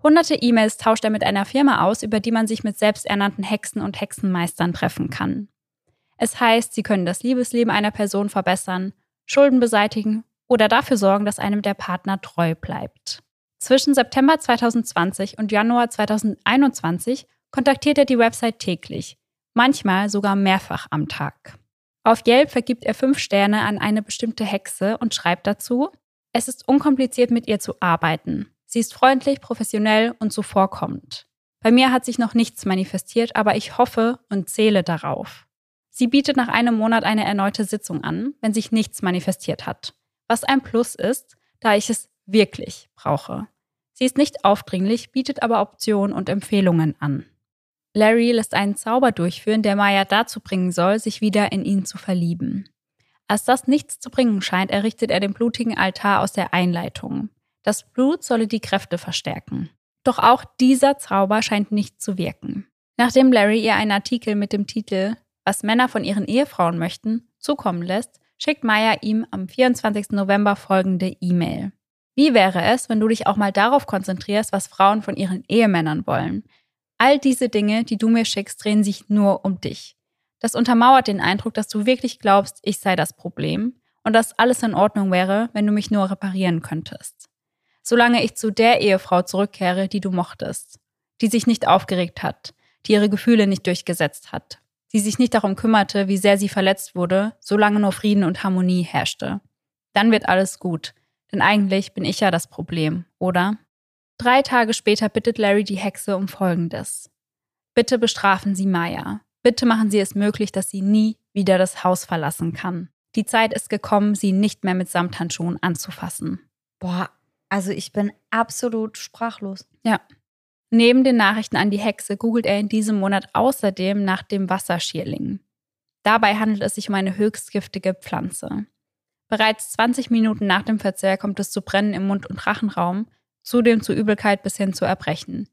Hunderte E-Mails tauscht er mit einer Firma aus, über die man sich mit selbsternannten Hexen und Hexenmeistern treffen kann. Es heißt, sie können das Liebesleben einer Person verbessern, Schulden beseitigen oder dafür sorgen, dass einem der Partner treu bleibt. Zwischen September 2020 und Januar 2021 kontaktiert er die Website täglich, manchmal sogar mehrfach am Tag. Auf Yelp vergibt er fünf Sterne an eine bestimmte Hexe und schreibt dazu, es ist unkompliziert mit ihr zu arbeiten. Sie ist freundlich, professionell und zuvorkommend. Bei mir hat sich noch nichts manifestiert, aber ich hoffe und zähle darauf. Sie bietet nach einem Monat eine erneute Sitzung an, wenn sich nichts manifestiert hat. Was ein Plus ist, da ich es wirklich brauche. Sie ist nicht aufdringlich, bietet aber Optionen und Empfehlungen an. Larry lässt einen Zauber durchführen, der Maya dazu bringen soll, sich wieder in ihn zu verlieben. Als das nichts zu bringen scheint, errichtet er den blutigen Altar aus der Einleitung. Das Blut solle die Kräfte verstärken. Doch auch dieser Zauber scheint nicht zu wirken. Nachdem Larry ihr einen Artikel mit dem Titel Was Männer von ihren Ehefrauen möchten zukommen lässt, schickt Maya ihm am 24. November folgende E-Mail. Wie wäre es, wenn du dich auch mal darauf konzentrierst, was Frauen von ihren Ehemännern wollen? All diese Dinge, die du mir schickst, drehen sich nur um dich. Das untermauert den Eindruck, dass du wirklich glaubst, ich sei das Problem und dass alles in Ordnung wäre, wenn du mich nur reparieren könntest. Solange ich zu der Ehefrau zurückkehre, die du mochtest, die sich nicht aufgeregt hat, die ihre Gefühle nicht durchgesetzt hat, die sich nicht darum kümmerte, wie sehr sie verletzt wurde, solange nur Frieden und Harmonie herrschte. Dann wird alles gut, denn eigentlich bin ich ja das Problem, oder? Drei Tage später bittet Larry die Hexe um Folgendes. Bitte bestrafen Sie Maya. Bitte machen Sie es möglich, dass sie nie wieder das Haus verlassen kann. Die Zeit ist gekommen, sie nicht mehr mit Samthandschuhen anzufassen. Boah, also ich bin absolut sprachlos. Ja. Neben den Nachrichten an die Hexe googelt er in diesem Monat außerdem nach dem Wasserschierling. Dabei handelt es sich um eine höchst giftige Pflanze. Bereits 20 Minuten nach dem Verzehr kommt es zu Brennen im Mund- und Rachenraum, zudem zu Übelkeit bis hin zu Erbrechen.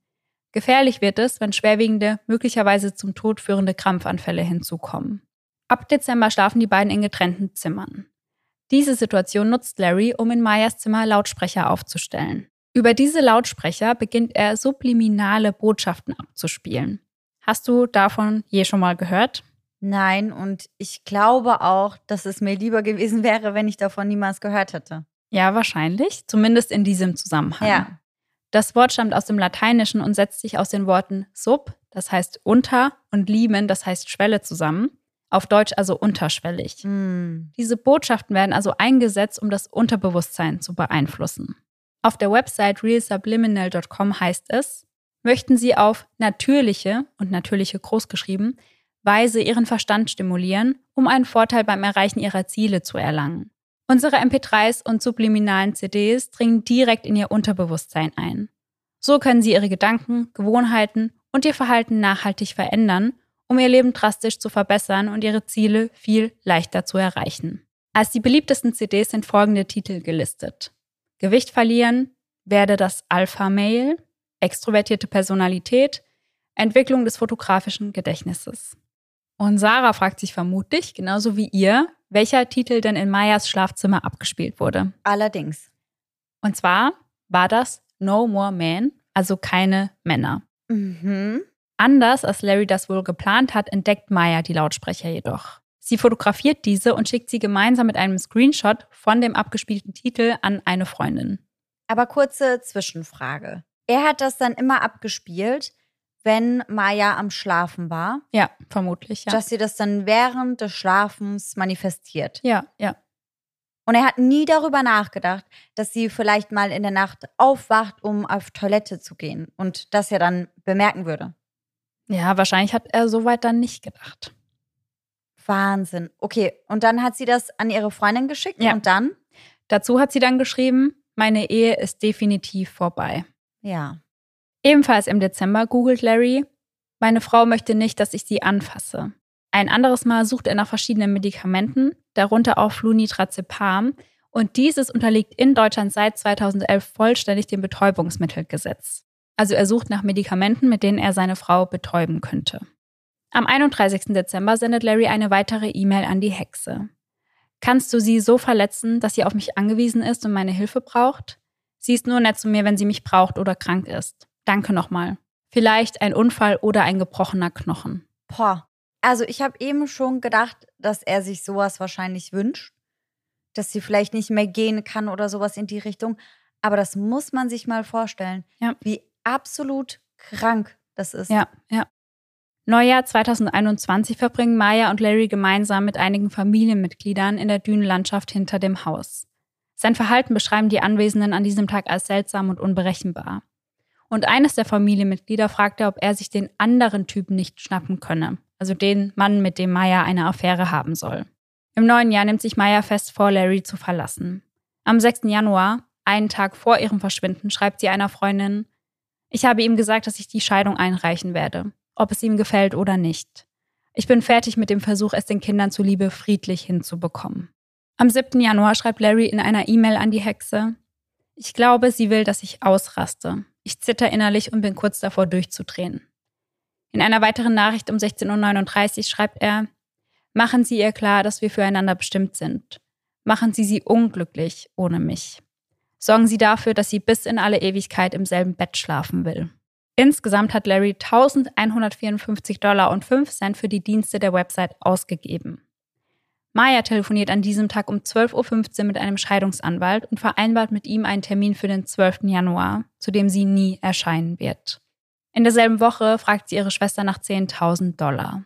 Gefährlich wird es, wenn schwerwiegende, möglicherweise zum Tod führende Krampfanfälle hinzukommen. Ab Dezember schlafen die beiden in getrennten Zimmern. Diese Situation nutzt Larry, um in Mayas Zimmer Lautsprecher aufzustellen. Über diese Lautsprecher beginnt er subliminale Botschaften abzuspielen. Hast du davon je schon mal gehört? Nein, und ich glaube auch, dass es mir lieber gewesen wäre, wenn ich davon niemals gehört hätte. Ja, wahrscheinlich, zumindest in diesem Zusammenhang. Ja. Das Wort stammt aus dem Lateinischen und setzt sich aus den Worten sub, das heißt unter, und limen, das heißt Schwelle zusammen. Auf Deutsch also unterschwellig. Mm. Diese Botschaften werden also eingesetzt, um das Unterbewusstsein zu beeinflussen. Auf der Website realsubliminal.com heißt es, möchten Sie auf natürliche und natürliche großgeschrieben Weise Ihren Verstand stimulieren, um einen Vorteil beim Erreichen Ihrer Ziele zu erlangen. Unsere MP3s und subliminalen CDs dringen direkt in Ihr Unterbewusstsein ein. So können Sie Ihre Gedanken, Gewohnheiten und Ihr Verhalten nachhaltig verändern um ihr Leben drastisch zu verbessern und ihre Ziele viel leichter zu erreichen. Als die beliebtesten CDs sind folgende Titel gelistet. Gewicht verlieren, werde das Alpha-Mail, extrovertierte Personalität, Entwicklung des fotografischen Gedächtnisses. Und Sarah fragt sich vermutlich, genauso wie ihr, welcher Titel denn in Mayas Schlafzimmer abgespielt wurde. Allerdings. Und zwar war das No More Men, also keine Männer. Mhm. Anders als Larry das wohl geplant hat, entdeckt Maya die Lautsprecher jedoch. Sie fotografiert diese und schickt sie gemeinsam mit einem Screenshot von dem abgespielten Titel an eine Freundin. Aber kurze Zwischenfrage. Er hat das dann immer abgespielt, wenn Maya am Schlafen war. Ja, vermutlich, ja. Dass sie das dann während des Schlafens manifestiert. Ja, ja. Und er hat nie darüber nachgedacht, dass sie vielleicht mal in der Nacht aufwacht, um auf Toilette zu gehen und das ja dann bemerken würde. Ja, wahrscheinlich hat er soweit dann nicht gedacht. Wahnsinn. Okay, und dann hat sie das an ihre Freundin geschickt Ja. und dann? Dazu hat sie dann geschrieben, meine Ehe ist definitiv vorbei. Ja. Ebenfalls im Dezember googelt Larry, meine Frau möchte nicht, dass ich sie anfasse. Ein anderes Mal sucht er nach verschiedenen Medikamenten, darunter auch Flunitrazepam, und dieses unterliegt in Deutschland seit 2011 vollständig dem Betäubungsmittelgesetz. Also er sucht nach Medikamenten, mit denen er seine Frau betäuben könnte. Am 31. Dezember sendet Larry eine weitere E-Mail an die Hexe. Kannst du sie so verletzen, dass sie auf mich angewiesen ist und meine Hilfe braucht? Sie ist nur nett zu mir, wenn sie mich braucht oder krank ist. Danke nochmal. Vielleicht ein Unfall oder ein gebrochener Knochen. Boah. Also ich habe eben schon gedacht, dass er sich sowas wahrscheinlich wünscht. Dass sie vielleicht nicht mehr gehen kann oder sowas in die Richtung. Aber das muss man sich mal vorstellen, Ja. wie absolut krank das ist. Ja, ja. Neujahr 2021 verbringen Maya und Larry gemeinsam mit einigen Familienmitgliedern in der Dünenlandschaft hinter dem Haus. Sein Verhalten beschreiben die Anwesenden an diesem Tag als seltsam und unberechenbar. Und eines der Familienmitglieder fragte, ob er sich den anderen Typen nicht schnappen könne, also den Mann, mit dem Maya eine Affäre haben soll. Im neuen Jahr nimmt sich Maya fest vor, Larry zu verlassen. Am 6. Januar, einen Tag vor ihrem Verschwinden, schreibt sie einer Freundin, ich habe ihm gesagt, dass ich die Scheidung einreichen werde. Ob es ihm gefällt oder nicht. Ich bin fertig mit dem Versuch, es den Kindern zuliebe friedlich hinzubekommen. Am 7. Januar schreibt Larry in einer E-Mail an die Hexe, ich glaube, sie will, dass ich ausraste. Ich zitter innerlich und bin kurz davor durchzudrehen. In einer weiteren Nachricht um 16.39 Uhr schreibt er, Machen Sie ihr klar, dass wir füreinander bestimmt sind. Machen Sie sie unglücklich ohne mich. Sorgen Sie dafür, dass sie bis in alle Ewigkeit im selben Bett schlafen will. Insgesamt hat Larry 1154 Dollar und 5 Cent für die Dienste der Website ausgegeben. Maya telefoniert an diesem Tag um 12.15 Uhr mit einem Scheidungsanwalt und vereinbart mit ihm einen Termin für den 12. Januar, zu dem sie nie erscheinen wird. In derselben Woche fragt sie ihre Schwester nach 10.000 Dollar.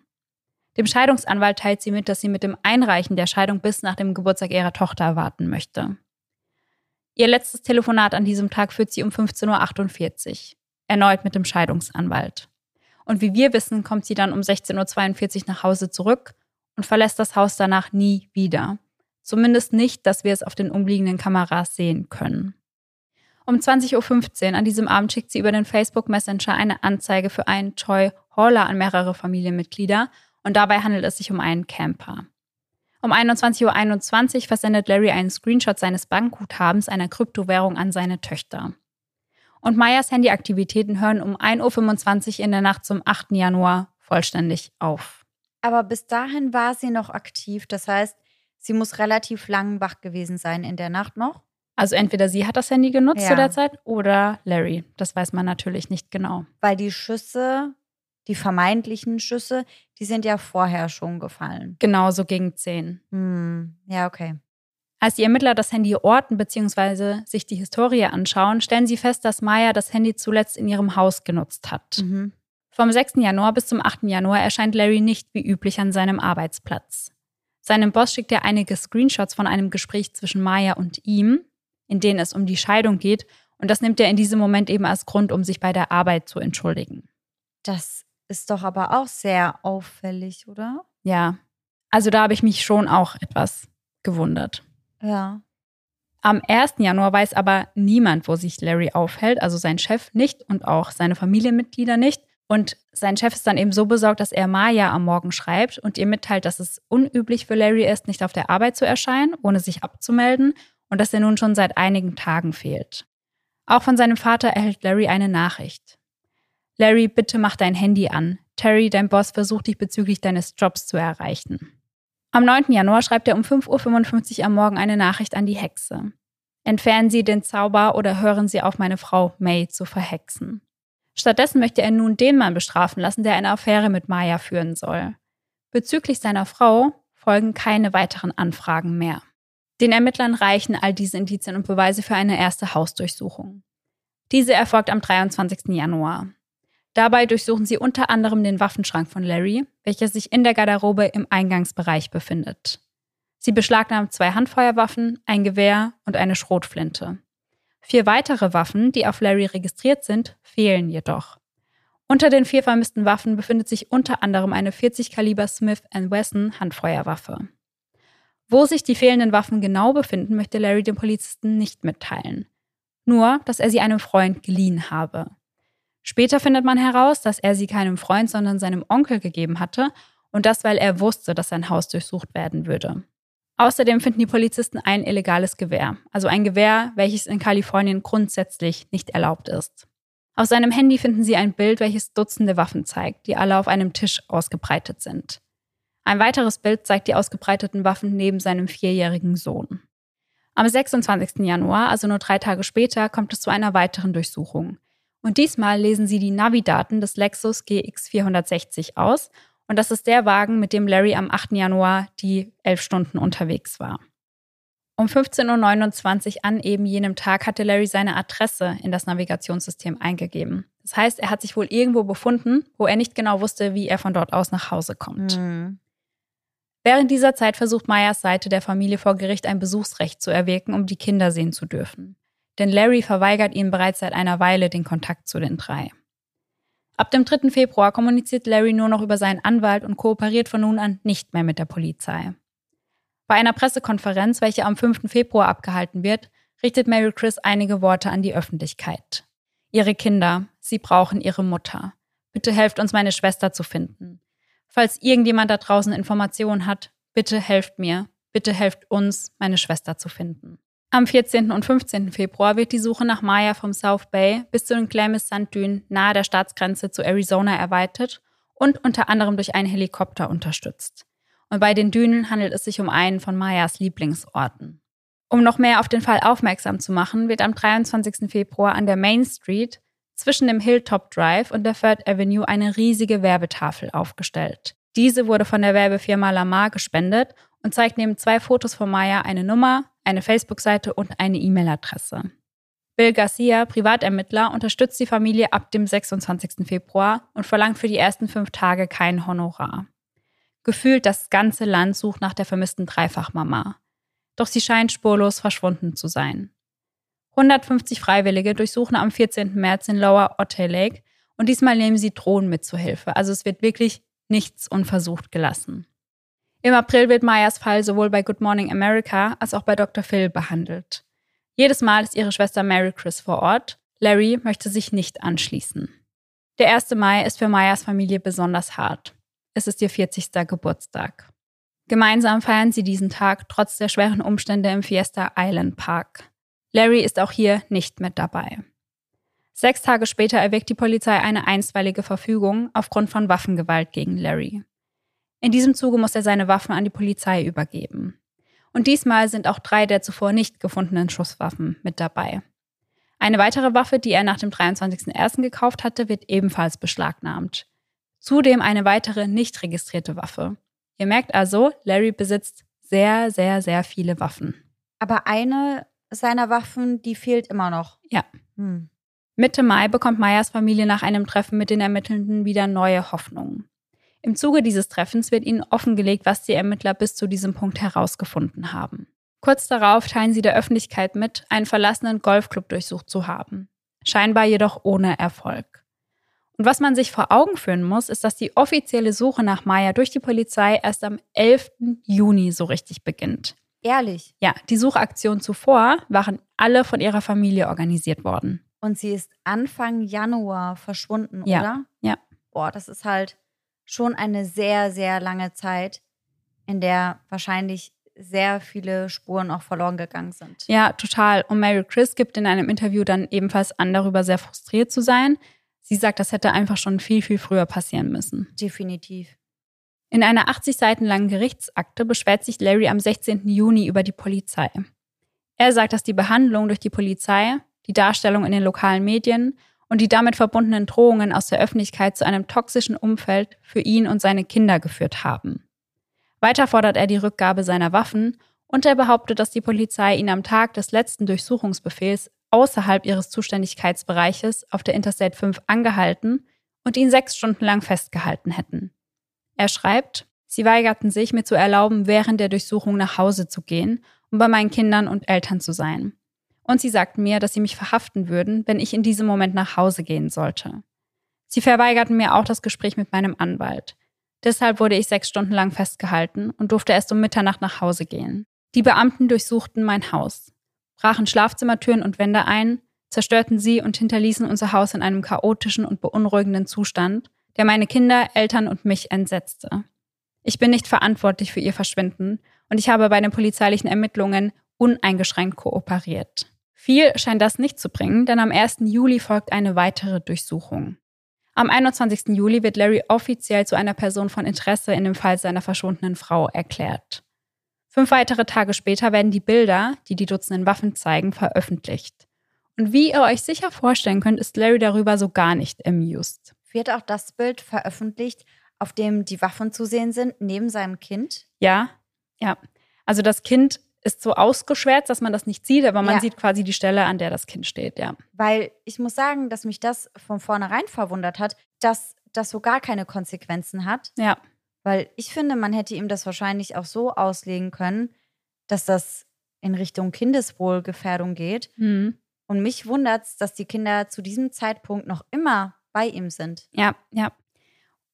Dem Scheidungsanwalt teilt sie mit, dass sie mit dem Einreichen der Scheidung bis nach dem Geburtstag ihrer Tochter warten möchte. Ihr letztes Telefonat an diesem Tag führt sie um 15.48 Uhr, erneut mit dem Scheidungsanwalt. Und wie wir wissen, kommt sie dann um 16.42 Uhr nach Hause zurück und verlässt das Haus danach nie wieder. Zumindest nicht, dass wir es auf den umliegenden Kameras sehen können. Um 20.15 Uhr an diesem Abend schickt sie über den Facebook Messenger eine Anzeige für einen Toy Hauler an mehrere Familienmitglieder und dabei handelt es sich um einen Camper. Um 21.21 Uhr versendet Larry einen Screenshot seines Bankguthabens einer Kryptowährung an seine Töchter. Und Meyers Handyaktivitäten hören um 1.25 Uhr in der Nacht zum 8. Januar vollständig auf. Aber bis dahin war sie noch aktiv. Das heißt, sie muss relativ lang wach gewesen sein in der Nacht noch. Also entweder sie hat das Handy genutzt ja. zu der Zeit oder Larry. Das weiß man natürlich nicht genau. Weil die Schüsse die vermeintlichen Schüsse, die sind ja vorher schon gefallen. Genau, so gegen zehn. Hm, ja, okay. Als die Ermittler das Handy orten bzw. sich die Historie anschauen, stellen sie fest, dass Maya das Handy zuletzt in ihrem Haus genutzt hat. Mhm. Vom 6. Januar bis zum 8. Januar erscheint Larry nicht wie üblich an seinem Arbeitsplatz. Seinem Boss schickt er einige Screenshots von einem Gespräch zwischen Maya und ihm, in denen es um die Scheidung geht, und das nimmt er in diesem Moment eben als Grund, um sich bei der Arbeit zu entschuldigen. Das ist doch aber auch sehr auffällig, oder? Ja. Also da habe ich mich schon auch etwas gewundert. Ja. Am 1. Januar weiß aber niemand, wo sich Larry aufhält, also sein Chef nicht und auch seine Familienmitglieder nicht. Und sein Chef ist dann eben so besorgt, dass er Maya am Morgen schreibt und ihr mitteilt, dass es unüblich für Larry ist, nicht auf der Arbeit zu erscheinen, ohne sich abzumelden und dass er nun schon seit einigen Tagen fehlt. Auch von seinem Vater erhält Larry eine Nachricht. Larry, bitte mach dein Handy an. Terry, dein Boss, versucht dich bezüglich deines Jobs zu erreichen. Am 9. Januar schreibt er um 5.55 Uhr am Morgen eine Nachricht an die Hexe. Entfernen Sie den Zauber oder hören Sie auf, meine Frau May zu verhexen. Stattdessen möchte er nun den Mann bestrafen lassen, der eine Affäre mit Maya führen soll. Bezüglich seiner Frau folgen keine weiteren Anfragen mehr. Den Ermittlern reichen all diese Indizien und Beweise für eine erste Hausdurchsuchung. Diese erfolgt am 23. Januar. Dabei durchsuchen sie unter anderem den Waffenschrank von Larry, welcher sich in der Garderobe im Eingangsbereich befindet. Sie beschlagnahmen zwei Handfeuerwaffen, ein Gewehr und eine Schrotflinte. Vier weitere Waffen, die auf Larry registriert sind, fehlen jedoch. Unter den vier vermissten Waffen befindet sich unter anderem eine 40 Kaliber Smith Wesson Handfeuerwaffe. Wo sich die fehlenden Waffen genau befinden, möchte Larry den Polizisten nicht mitteilen. Nur, dass er sie einem Freund geliehen habe. Später findet man heraus, dass er sie keinem Freund, sondern seinem Onkel gegeben hatte und das, weil er wusste, dass sein Haus durchsucht werden würde. Außerdem finden die Polizisten ein illegales Gewehr, also ein Gewehr, welches in Kalifornien grundsätzlich nicht erlaubt ist. Auf seinem Handy finden sie ein Bild, welches Dutzende Waffen zeigt, die alle auf einem Tisch ausgebreitet sind. Ein weiteres Bild zeigt die ausgebreiteten Waffen neben seinem vierjährigen Sohn. Am 26. Januar, also nur drei Tage später, kommt es zu einer weiteren Durchsuchung. Und diesmal lesen sie die Navi-Daten des Lexus GX460 aus. Und das ist der Wagen, mit dem Larry am 8. Januar die elf Stunden unterwegs war. Um 15.29 Uhr an eben jenem Tag hatte Larry seine Adresse in das Navigationssystem eingegeben. Das heißt, er hat sich wohl irgendwo befunden, wo er nicht genau wusste, wie er von dort aus nach Hause kommt. Mhm. Während dieser Zeit versucht Meyers Seite der Familie vor Gericht ein Besuchsrecht zu erwirken, um die Kinder sehen zu dürfen denn Larry verweigert ihnen bereits seit einer Weile den Kontakt zu den drei. Ab dem 3. Februar kommuniziert Larry nur noch über seinen Anwalt und kooperiert von nun an nicht mehr mit der Polizei. Bei einer Pressekonferenz, welche am 5. Februar abgehalten wird, richtet Mary Chris einige Worte an die Öffentlichkeit. Ihre Kinder, sie brauchen ihre Mutter. bitte helft uns, meine Schwester zu finden. Falls irgendjemand da draußen Informationen hat, bitte helft mir, bitte helft uns, meine Schwester zu finden. Am 14. und 15. Februar wird die Suche nach Maya vom South Bay bis zu den Klamath-Sanddünen nahe der Staatsgrenze zu Arizona erweitert und unter anderem durch einen Helikopter unterstützt. Und bei den Dünen handelt es sich um einen von Mayas Lieblingsorten. Um noch mehr auf den Fall aufmerksam zu machen, wird am 23. Februar an der Main Street zwischen dem Hilltop Drive und der Third Avenue eine riesige Werbetafel aufgestellt. Diese wurde von der Werbefirma Lamar gespendet und zeigt neben zwei Fotos von Maya eine Nummer, eine Facebook-Seite und eine E-Mail-Adresse. Bill Garcia, Privatermittler, unterstützt die Familie ab dem 26. Februar und verlangt für die ersten fünf Tage kein Honorar. Gefühlt das ganze Land sucht nach der vermissten Dreifachmama. Doch sie scheint spurlos verschwunden zu sein. 150 Freiwillige durchsuchen am 14. März in Lower Otay Lake und diesmal nehmen sie Drohnen mit zur Hilfe. Also es wird wirklich nichts unversucht gelassen. Im April wird Mayas Fall sowohl bei Good Morning America als auch bei Dr. Phil behandelt. Jedes Mal ist ihre Schwester Mary Chris vor Ort. Larry möchte sich nicht anschließen. Der 1. Mai ist für Mayas Familie besonders hart. Es ist ihr 40. Geburtstag. Gemeinsam feiern sie diesen Tag trotz der schweren Umstände im Fiesta Island Park. Larry ist auch hier nicht mit dabei. Sechs Tage später erweckt die Polizei eine einstweilige Verfügung aufgrund von Waffengewalt gegen Larry. In diesem Zuge muss er seine Waffen an die Polizei übergeben. Und diesmal sind auch drei der zuvor nicht gefundenen Schusswaffen mit dabei. Eine weitere Waffe, die er nach dem 23.01. gekauft hatte, wird ebenfalls beschlagnahmt. Zudem eine weitere nicht registrierte Waffe. Ihr merkt also, Larry besitzt sehr, sehr, sehr viele Waffen. Aber eine seiner Waffen, die fehlt immer noch. Ja. Hm. Mitte Mai bekommt Meyers Familie nach einem Treffen mit den Ermittelnden wieder neue Hoffnungen. Im Zuge dieses Treffens wird ihnen offengelegt, was die Ermittler bis zu diesem Punkt herausgefunden haben. Kurz darauf teilen sie der Öffentlichkeit mit, einen verlassenen Golfclub durchsucht zu haben. Scheinbar jedoch ohne Erfolg. Und was man sich vor Augen führen muss, ist, dass die offizielle Suche nach Maya durch die Polizei erst am 11. Juni so richtig beginnt. Ehrlich? Ja, die Suchaktionen zuvor waren alle von ihrer Familie organisiert worden. Und sie ist Anfang Januar verschwunden, ja. oder? Ja. Boah, das ist halt schon eine sehr, sehr lange Zeit, in der wahrscheinlich sehr viele Spuren auch verloren gegangen sind. Ja, total. Und Mary Chris gibt in einem Interview dann ebenfalls an, darüber sehr frustriert zu sein. Sie sagt, das hätte einfach schon viel, viel früher passieren müssen. Definitiv. In einer 80 Seiten langen Gerichtsakte beschwert sich Larry am 16. Juni über die Polizei. Er sagt, dass die Behandlung durch die Polizei, die Darstellung in den lokalen Medien und die damit verbundenen Drohungen aus der Öffentlichkeit zu einem toxischen Umfeld für ihn und seine Kinder geführt haben. Weiter fordert er die Rückgabe seiner Waffen und er behauptet, dass die Polizei ihn am Tag des letzten Durchsuchungsbefehls außerhalb ihres Zuständigkeitsbereiches auf der Interstate 5 angehalten und ihn sechs Stunden lang festgehalten hätten. Er schreibt, sie weigerten sich, mir zu erlauben, während der Durchsuchung nach Hause zu gehen, um bei meinen Kindern und Eltern zu sein und sie sagten mir, dass sie mich verhaften würden, wenn ich in diesem Moment nach Hause gehen sollte. Sie verweigerten mir auch das Gespräch mit meinem Anwalt. Deshalb wurde ich sechs Stunden lang festgehalten und durfte erst um Mitternacht nach Hause gehen. Die Beamten durchsuchten mein Haus, brachen Schlafzimmertüren und Wände ein, zerstörten sie und hinterließen unser Haus in einem chaotischen und beunruhigenden Zustand, der meine Kinder, Eltern und mich entsetzte. Ich bin nicht verantwortlich für ihr Verschwinden und ich habe bei den polizeilichen Ermittlungen uneingeschränkt kooperiert. Viel scheint das nicht zu bringen, denn am 1. Juli folgt eine weitere Durchsuchung. Am 21. Juli wird Larry offiziell zu einer Person von Interesse in dem Fall seiner verschwundenen Frau erklärt. Fünf weitere Tage später werden die Bilder, die die Dutzenden Waffen zeigen, veröffentlicht. Und wie ihr euch sicher vorstellen könnt, ist Larry darüber so gar nicht amused. Wird auch das Bild veröffentlicht, auf dem die Waffen zu sehen sind, neben seinem Kind? Ja, ja. Also das Kind ist so ausgeschwärzt, dass man das nicht sieht, aber man ja. sieht quasi die Stelle, an der das Kind steht, ja. Weil ich muss sagen, dass mich das von vornherein verwundert hat, dass das so gar keine Konsequenzen hat. Ja. Weil ich finde, man hätte ihm das wahrscheinlich auch so auslegen können, dass das in Richtung Kindeswohlgefährdung geht. Mhm. Und mich wundert es, dass die Kinder zu diesem Zeitpunkt noch immer bei ihm sind. Ja, ja.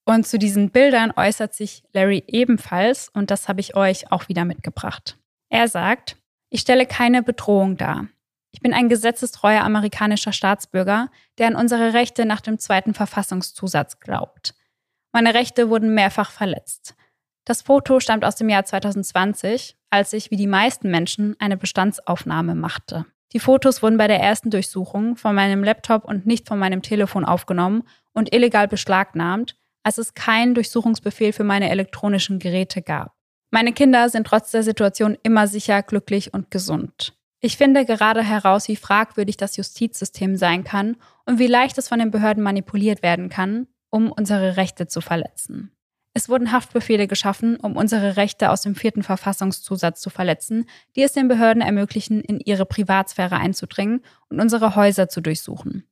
Und zu diesen Bildern äußert sich Larry ebenfalls und das habe ich euch auch wieder mitgebracht. Er sagt, ich stelle keine Bedrohung dar. Ich bin ein gesetzestreuer amerikanischer Staatsbürger, der an unsere Rechte nach dem zweiten Verfassungszusatz glaubt. Meine Rechte wurden mehrfach verletzt. Das Foto stammt aus dem Jahr 2020, als ich wie die meisten Menschen eine Bestandsaufnahme machte. Die Fotos wurden bei der ersten Durchsuchung von meinem Laptop und nicht von meinem Telefon aufgenommen und illegal beschlagnahmt, als es keinen Durchsuchungsbefehl für meine elektronischen Geräte gab. Meine Kinder sind trotz der Situation immer sicher, glücklich und gesund. Ich finde gerade heraus, wie fragwürdig das Justizsystem sein kann und wie leicht es von den Behörden manipuliert werden kann, um unsere Rechte zu verletzen. Es wurden Haftbefehle geschaffen, um unsere Rechte aus dem vierten Verfassungszusatz zu verletzen, die es den Behörden ermöglichen, in ihre Privatsphäre einzudringen und unsere Häuser zu durchsuchen.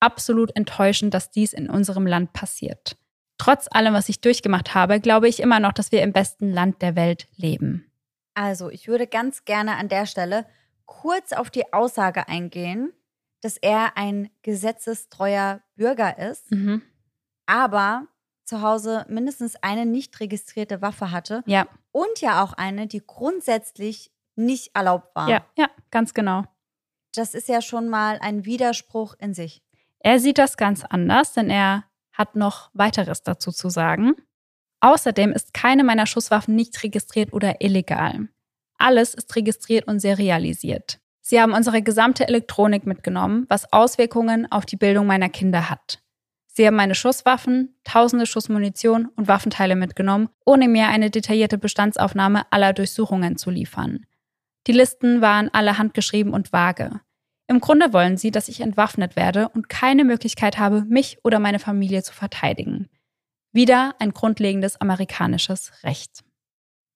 Absolut enttäuschend, dass dies in unserem Land passiert. Trotz allem, was ich durchgemacht habe, glaube ich immer noch, dass wir im besten Land der Welt leben. Also, ich würde ganz gerne an der Stelle kurz auf die Aussage eingehen, dass er ein gesetzestreuer Bürger ist. Mhm aber zu Hause mindestens eine nicht registrierte Waffe hatte. Ja. Und ja auch eine, die grundsätzlich nicht erlaubt war. Ja, ja, ganz genau. Das ist ja schon mal ein Widerspruch in sich. Er sieht das ganz anders, denn er hat noch weiteres dazu zu sagen. Außerdem ist keine meiner Schusswaffen nicht registriert oder illegal. Alles ist registriert und serialisiert. Sie haben unsere gesamte Elektronik mitgenommen, was Auswirkungen auf die Bildung meiner Kinder hat. Sie haben meine Schusswaffen, tausende Schuss Munition und Waffenteile mitgenommen, ohne mir eine detaillierte Bestandsaufnahme aller Durchsuchungen zu liefern. Die Listen waren alle handgeschrieben und vage. Im Grunde wollen sie, dass ich entwaffnet werde und keine Möglichkeit habe, mich oder meine Familie zu verteidigen. Wieder ein grundlegendes amerikanisches Recht.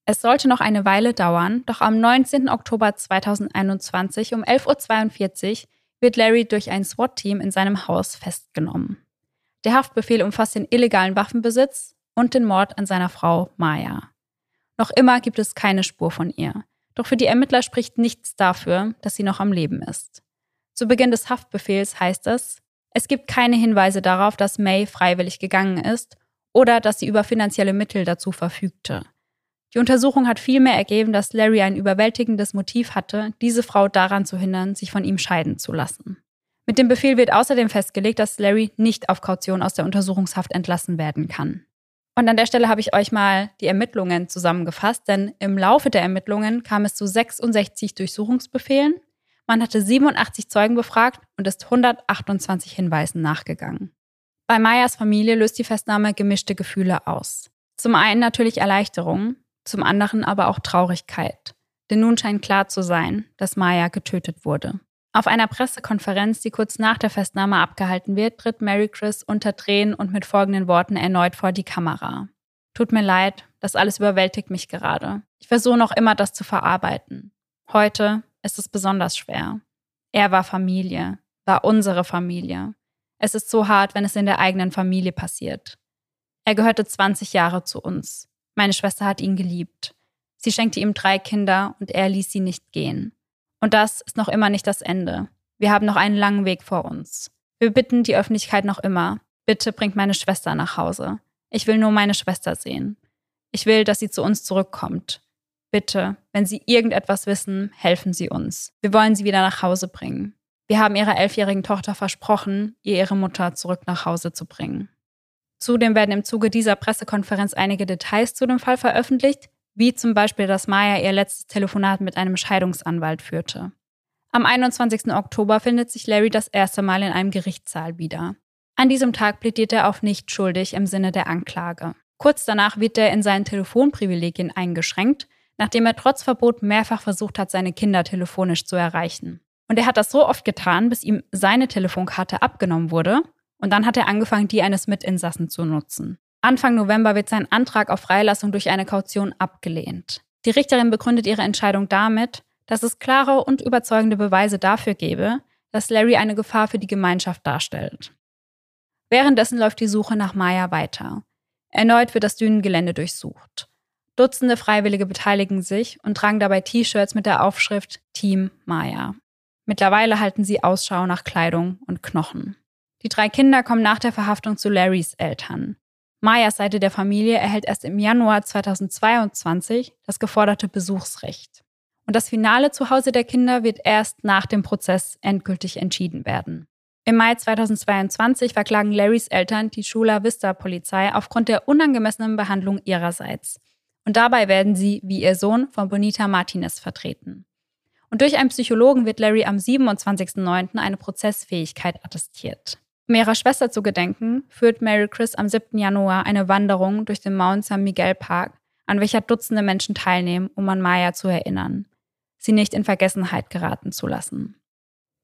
Es sollte noch eine Weile dauern, doch am 19. Oktober 2021 um 11.42 Uhr wird Larry durch ein SWAT-Team in seinem Haus festgenommen. Der Haftbefehl umfasst den illegalen Waffenbesitz und den Mord an seiner Frau Maya. Noch immer gibt es keine Spur von ihr. Doch für die Ermittler spricht nichts dafür, dass sie noch am Leben ist. Zu Beginn des Haftbefehls heißt es, es gibt keine Hinweise darauf, dass May freiwillig gegangen ist oder dass sie über finanzielle Mittel dazu verfügte. Die Untersuchung hat vielmehr ergeben, dass Larry ein überwältigendes Motiv hatte, diese Frau daran zu hindern, sich von ihm scheiden zu lassen. Mit dem Befehl wird außerdem festgelegt, dass Larry nicht auf Kaution aus der Untersuchungshaft entlassen werden kann. Und an der Stelle habe ich euch mal die Ermittlungen zusammengefasst, denn im Laufe der Ermittlungen kam es zu 66 Durchsuchungsbefehlen. Man hatte 87 Zeugen befragt und ist 128 Hinweisen nachgegangen. Bei Mayas Familie löst die Festnahme gemischte Gefühle aus. Zum einen natürlich Erleichterung, zum anderen aber auch Traurigkeit. Denn nun scheint klar zu sein, dass Maya getötet wurde. Auf einer Pressekonferenz, die kurz nach der Festnahme abgehalten wird, tritt Mary Chris unter Tränen und mit folgenden Worten erneut vor die Kamera. Tut mir leid, das alles überwältigt mich gerade. Ich versuche noch immer, das zu verarbeiten. Heute ist es besonders schwer. Er war Familie, war unsere Familie. Es ist so hart, wenn es in der eigenen Familie passiert. Er gehörte 20 Jahre zu uns. Meine Schwester hat ihn geliebt. Sie schenkte ihm drei Kinder und er ließ sie nicht gehen. Und das ist noch immer nicht das Ende. Wir haben noch einen langen Weg vor uns. Wir bitten die Öffentlichkeit noch immer, bitte bringt meine Schwester nach Hause. Ich will nur meine Schwester sehen. Ich will, dass sie zu uns zurückkommt. Bitte, wenn Sie irgendetwas wissen, helfen Sie uns. Wir wollen sie wieder nach Hause bringen. Wir haben ihrer elfjährigen Tochter versprochen, ihr ihre Mutter zurück nach Hause zu bringen. Zudem werden im Zuge dieser Pressekonferenz einige Details zu dem Fall veröffentlicht, wie zum Beispiel, dass Maya ihr letztes Telefonat mit einem Scheidungsanwalt führte. Am 21. Oktober findet sich Larry das erste Mal in einem Gerichtssaal wieder. An diesem Tag plädiert er auf nicht schuldig im Sinne der Anklage. Kurz danach wird er in seinen Telefonprivilegien eingeschränkt, nachdem er trotz Verbot mehrfach versucht hat, seine Kinder telefonisch zu erreichen. Und er hat das so oft getan, bis ihm seine Telefonkarte abgenommen wurde, und dann hat er angefangen, die eines Mitinsassen zu nutzen. Anfang November wird sein Antrag auf Freilassung durch eine Kaution abgelehnt. Die Richterin begründet ihre Entscheidung damit, dass es klare und überzeugende Beweise dafür gebe, dass Larry eine Gefahr für die Gemeinschaft darstellt. Währenddessen läuft die Suche nach Maya weiter. Erneut wird das Dünengelände durchsucht. Dutzende Freiwillige beteiligen sich und tragen dabei T-Shirts mit der Aufschrift Team Maya. Mittlerweile halten sie Ausschau nach Kleidung und Knochen. Die drei Kinder kommen nach der Verhaftung zu Larrys Eltern. Mayas Seite der Familie erhält erst im Januar 2022 das geforderte Besuchsrecht. Und das finale Zuhause der Kinder wird erst nach dem Prozess endgültig entschieden werden. Im Mai 2022 verklagen Larrys Eltern die Chula Vista Polizei aufgrund der unangemessenen Behandlung ihrerseits. Und dabei werden sie, wie ihr Sohn, von Bonita Martinez vertreten. Und durch einen Psychologen wird Larry am 27.09. eine Prozessfähigkeit attestiert. Um ihrer Schwester zu gedenken, führt Mary Chris am 7. Januar eine Wanderung durch den Mount San Miguel Park, an welcher Dutzende Menschen teilnehmen, um an Maya zu erinnern, sie nicht in Vergessenheit geraten zu lassen.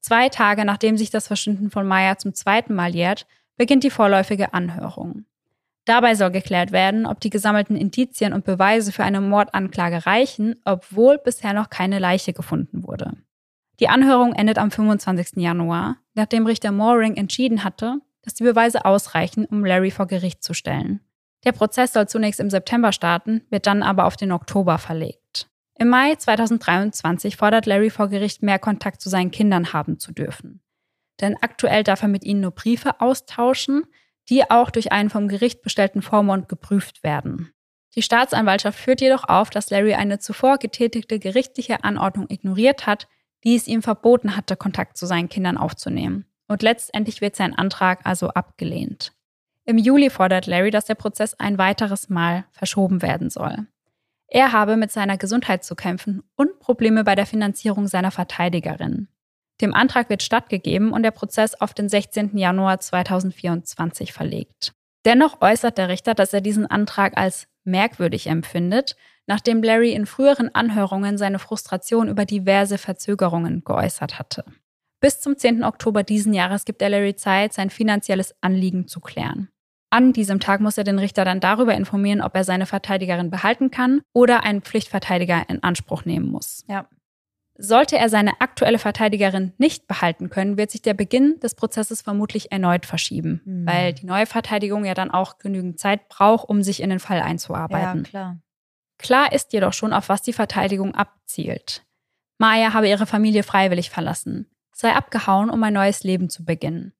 Zwei Tage nachdem sich das Verschwinden von Maya zum zweiten Mal jährt, beginnt die vorläufige Anhörung. Dabei soll geklärt werden, ob die gesammelten Indizien und Beweise für eine Mordanklage reichen, obwohl bisher noch keine Leiche gefunden wurde. Die Anhörung endet am 25. Januar, nachdem Richter Mooring entschieden hatte, dass die Beweise ausreichen, um Larry vor Gericht zu stellen. Der Prozess soll zunächst im September starten, wird dann aber auf den Oktober verlegt. Im Mai 2023 fordert Larry vor Gericht mehr Kontakt zu seinen Kindern haben zu dürfen. Denn aktuell darf er mit ihnen nur Briefe austauschen, die auch durch einen vom Gericht bestellten Vormund geprüft werden. Die Staatsanwaltschaft führt jedoch auf, dass Larry eine zuvor getätigte gerichtliche Anordnung ignoriert hat, die es ihm verboten hatte, Kontakt zu seinen Kindern aufzunehmen. Und letztendlich wird sein Antrag also abgelehnt. Im Juli fordert Larry, dass der Prozess ein weiteres Mal verschoben werden soll. Er habe mit seiner Gesundheit zu kämpfen und Probleme bei der Finanzierung seiner Verteidigerin. Dem Antrag wird stattgegeben und der Prozess auf den 16. Januar 2024 verlegt. Dennoch äußert der Richter, dass er diesen Antrag als merkwürdig empfindet, nachdem Larry in früheren Anhörungen seine Frustration über diverse Verzögerungen geäußert hatte. Bis zum 10. Oktober diesen Jahres gibt er Larry Zeit, sein finanzielles Anliegen zu klären. An diesem Tag muss er den Richter dann darüber informieren, ob er seine Verteidigerin behalten kann oder einen Pflichtverteidiger in Anspruch nehmen muss. Ja. Sollte er seine aktuelle Verteidigerin nicht behalten können, wird sich der Beginn des Prozesses vermutlich erneut verschieben, mhm. weil die neue Verteidigung ja dann auch genügend Zeit braucht, um sich in den Fall einzuarbeiten. Ja, klar. Klar ist jedoch schon, auf was die Verteidigung abzielt. Maya habe ihre Familie freiwillig verlassen, sei abgehauen, um ein neues Leben zu beginnen.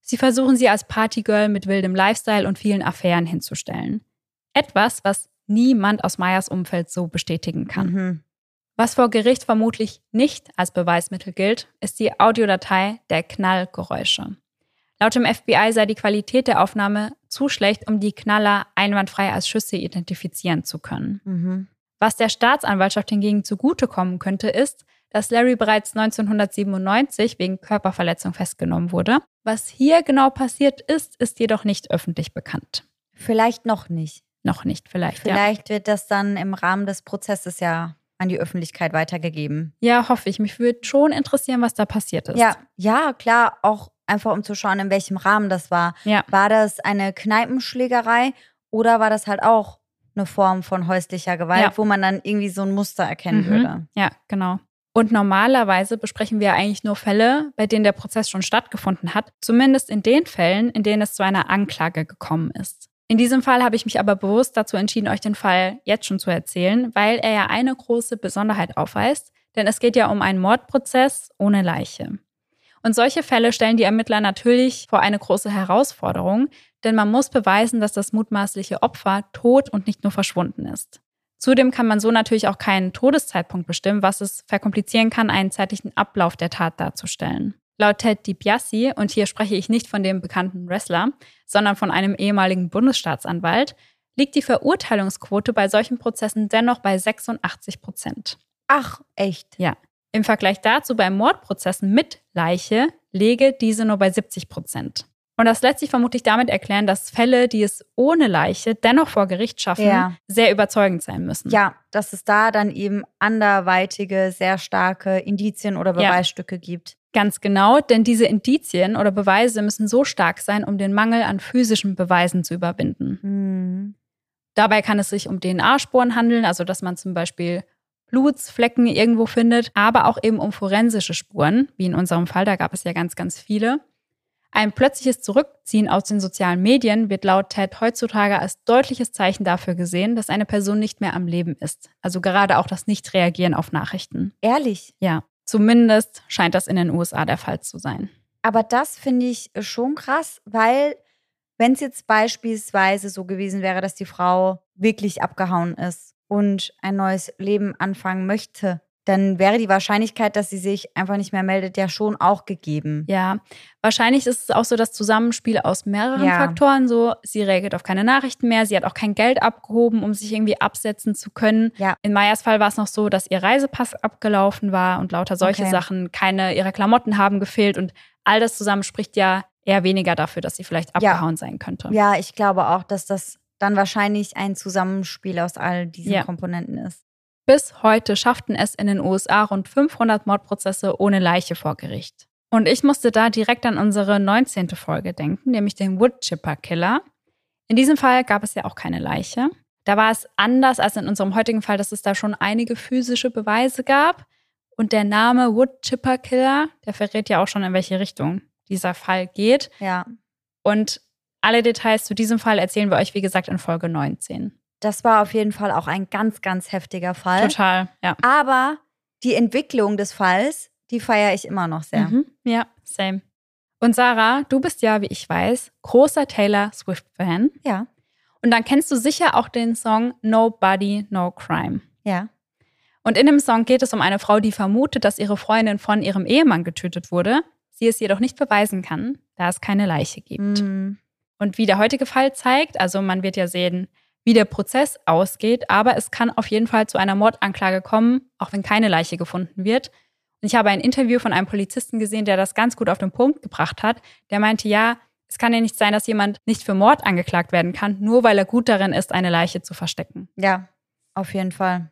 Sie versuchen sie als Partygirl mit wildem Lifestyle und vielen Affären hinzustellen. Etwas, was niemand aus Mayas Umfeld so bestätigen kann. Mhm. Was vor Gericht vermutlich nicht als Beweismittel gilt, ist die Audiodatei der Knallgeräusche. Laut dem FBI sei die Qualität der Aufnahme zu schlecht, um die Knaller einwandfrei als Schüsse identifizieren zu können. Mhm. Was der Staatsanwaltschaft hingegen zugutekommen könnte, ist, dass Larry bereits 1997 wegen Körperverletzung festgenommen wurde. Was hier genau passiert ist, ist jedoch nicht öffentlich bekannt. Vielleicht noch nicht. Noch nicht, vielleicht. Vielleicht ja. wird das dann im Rahmen des Prozesses ja an die Öffentlichkeit weitergegeben. Ja, hoffe ich. Mich würde schon interessieren, was da passiert ist. Ja, ja, klar, auch einfach um zu schauen, in welchem Rahmen das war. Ja. War das eine Kneipenschlägerei oder war das halt auch eine Form von häuslicher Gewalt, ja. wo man dann irgendwie so ein Muster erkennen mhm. würde? Ja, genau. Und normalerweise besprechen wir eigentlich nur Fälle, bei denen der Prozess schon stattgefunden hat, zumindest in den Fällen, in denen es zu einer Anklage gekommen ist. In diesem Fall habe ich mich aber bewusst dazu entschieden, euch den Fall jetzt schon zu erzählen, weil er ja eine große Besonderheit aufweist, denn es geht ja um einen Mordprozess ohne Leiche. Und solche Fälle stellen die Ermittler natürlich vor eine große Herausforderung, denn man muss beweisen, dass das mutmaßliche Opfer tot und nicht nur verschwunden ist. Zudem kann man so natürlich auch keinen Todeszeitpunkt bestimmen, was es verkomplizieren kann, einen zeitlichen Ablauf der Tat darzustellen. Laut Ted DiBiase, und hier spreche ich nicht von dem bekannten Wrestler, sondern von einem ehemaligen Bundesstaatsanwalt, liegt die Verurteilungsquote bei solchen Prozessen dennoch bei 86 Prozent. Ach, echt? Ja. Im Vergleich dazu bei Mordprozessen mit Leiche lege diese nur bei 70 Prozent. Und das lässt sich vermutlich damit erklären, dass Fälle, die es ohne Leiche dennoch vor Gericht schaffen, ja. sehr überzeugend sein müssen. Ja, dass es da dann eben anderweitige, sehr starke Indizien oder Beweisstücke ja. gibt. Ganz genau, denn diese Indizien oder Beweise müssen so stark sein, um den Mangel an physischen Beweisen zu überwinden. Mhm. Dabei kann es sich um DNA-Spuren handeln, also dass man zum Beispiel Blutsflecken irgendwo findet, aber auch eben um forensische Spuren, wie in unserem Fall, da gab es ja ganz, ganz viele. Ein plötzliches Zurückziehen aus den sozialen Medien wird laut Ted heutzutage als deutliches Zeichen dafür gesehen, dass eine Person nicht mehr am Leben ist. Also gerade auch das Nicht-Reagieren auf Nachrichten. Ehrlich? Ja. Zumindest scheint das in den USA der Fall zu sein. Aber das finde ich schon krass, weil wenn es jetzt beispielsweise so gewesen wäre, dass die Frau wirklich abgehauen ist und ein neues Leben anfangen möchte, dann wäre die Wahrscheinlichkeit, dass sie sich einfach nicht mehr meldet, ja schon auch gegeben. Ja, wahrscheinlich ist es auch so das Zusammenspiel aus mehreren Ja. Faktoren. So, sie reagiert auf keine Nachrichten mehr, sie hat auch kein Geld abgehoben, um sich irgendwie absetzen zu können. Ja. In Mayas Fall war es noch so, dass ihr Reisepass abgelaufen war und lauter solche Okay. Sachen. Keine ihrer Klamotten haben gefehlt und all das zusammen spricht ja eher weniger dafür, dass sie vielleicht Ja. abgehauen sein könnte. Ja, ich glaube auch, dass das dann wahrscheinlich ein Zusammenspiel aus all diesen Ja. Komponenten ist. Bis heute schafften es in den USA rund 500 Mordprozesse ohne Leiche vor Gericht. Und ich musste da direkt an unsere 19. Folge denken, nämlich den Woodchipper Killer. In diesem Fall gab es ja auch keine Leiche. Da war es anders als in unserem heutigen Fall, dass es da schon einige physische Beweise gab. Und der Name Woodchipper Killer, der verrät ja auch schon, in welche Richtung dieser Fall geht. Ja, Und alle Details zu diesem Fall erzählen wir euch, wie gesagt, in Folge 19. das war auf jeden Fall auch ein ganz, ganz heftiger Fall. Total, ja. Aber die Entwicklung des Falls, die feiere ich immer noch sehr. Mhm. Ja, same. Und Sarah, du bist ja, wie ich weiß, großer Taylor Swift-Fan. Ja, Und dann kennst du sicher auch den Song Nobody, No Crime. ja. Und in dem Song geht es um eine Frau, die vermutet, dass ihre Freundin von ihrem Ehemann getötet wurde, sie es jedoch nicht beweisen kann, da es keine Leiche gibt. Mm, Und wie der heutige Fall zeigt, also man wird ja sehen, wie der Prozess ausgeht, aber es kann auf jeden Fall zu einer Mordanklage kommen, auch wenn keine Leiche gefunden wird. Und ich habe ein Interview von einem Polizisten gesehen, der das ganz gut auf den Punkt gebracht hat. Der meinte, ja, es kann ja nicht sein, dass jemand nicht für Mord angeklagt werden kann, nur weil er gut darin ist, eine Leiche zu verstecken. Ja, auf jeden Fall.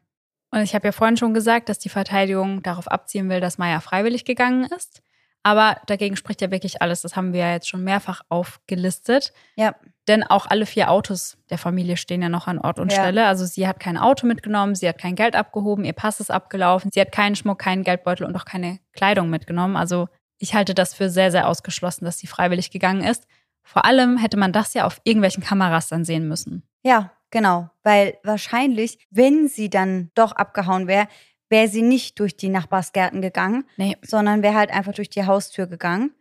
Und ich habe ja vorhin schon gesagt, dass die Verteidigung darauf abzielen will, dass Maya freiwillig gegangen ist. Aber dagegen spricht ja wirklich alles. Das haben wir ja jetzt schon mehrfach aufgelistet. Ja, Denn auch alle vier Autos der Familie stehen ja noch an Ort und Ja. Stelle. Also sie hat kein Auto mitgenommen, sie hat kein Geld abgehoben, ihr Pass ist abgelaufen, sie hat keinen Schmuck, keinen Geldbeutel und auch keine Kleidung mitgenommen. Also ich halte das für sehr, sehr ausgeschlossen, dass sie freiwillig gegangen ist. Vor allem hätte man das ja auf irgendwelchen Kameras dann sehen müssen. ja, genau. Weil wahrscheinlich, wenn sie dann doch abgehauen wäre, wäre sie nicht durch die Nachbarsgärten gegangen, Nee. sondern wäre halt einfach durch die Haustür gegangen.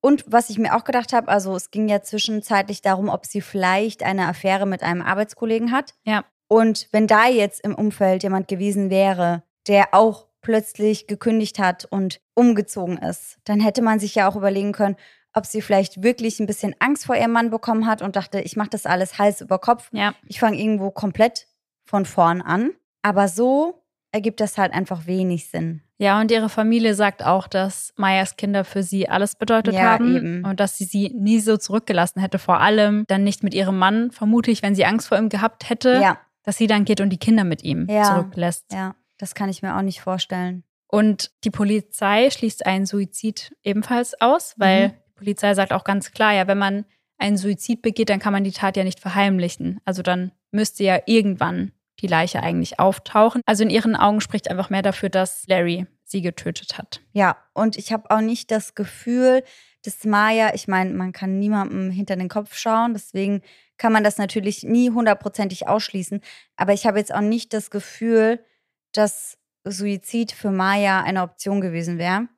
Und was ich mir auch gedacht habe, also es ging ja zwischenzeitlich darum, ob sie vielleicht eine Affäre mit einem Arbeitskollegen hat. Ja. Und wenn da jetzt im Umfeld jemand gewesen wäre, der auch plötzlich gekündigt hat und umgezogen ist, dann hätte man sich ja auch überlegen können, ob sie vielleicht wirklich ein bisschen Angst vor ihrem Mann bekommen hat und dachte, ich mache das alles Hals über Kopf. Ja. Ich fange irgendwo komplett von vorn an. Aber so ergibt das halt einfach wenig Sinn. Ja, und ihre Familie sagt auch, dass Mayas Kinder für sie alles bedeutet Ja, haben eben. und dass sie sie nie so zurückgelassen hätte. Vor allem dann nicht mit ihrem Mann, vermutlich, wenn sie Angst vor ihm gehabt hätte, Ja, dass sie dann geht und die Kinder mit ihm Ja. zurücklässt. ja, das kann ich mir auch nicht vorstellen. Und die Polizei schließt einen Suizid ebenfalls aus, weil Mhm. die Polizei sagt auch ganz klar, ja, wenn man einen Suizid begeht, dann kann man die Tat ja nicht verheimlichen. Also dann müsste ja irgendwann die Leiche eigentlich auftauchen. Also in ihren Augen spricht einfach mehr dafür, dass Larry sie getötet hat. Ja, und ich habe auch nicht das Gefühl, dass Maya, ich meine, man kann niemandem hinter den Kopf schauen, deswegen kann man das natürlich nie hundertprozentig ausschließen. Aber ich habe jetzt auch nicht das Gefühl, dass Suizid für Maya eine Option gewesen wäre.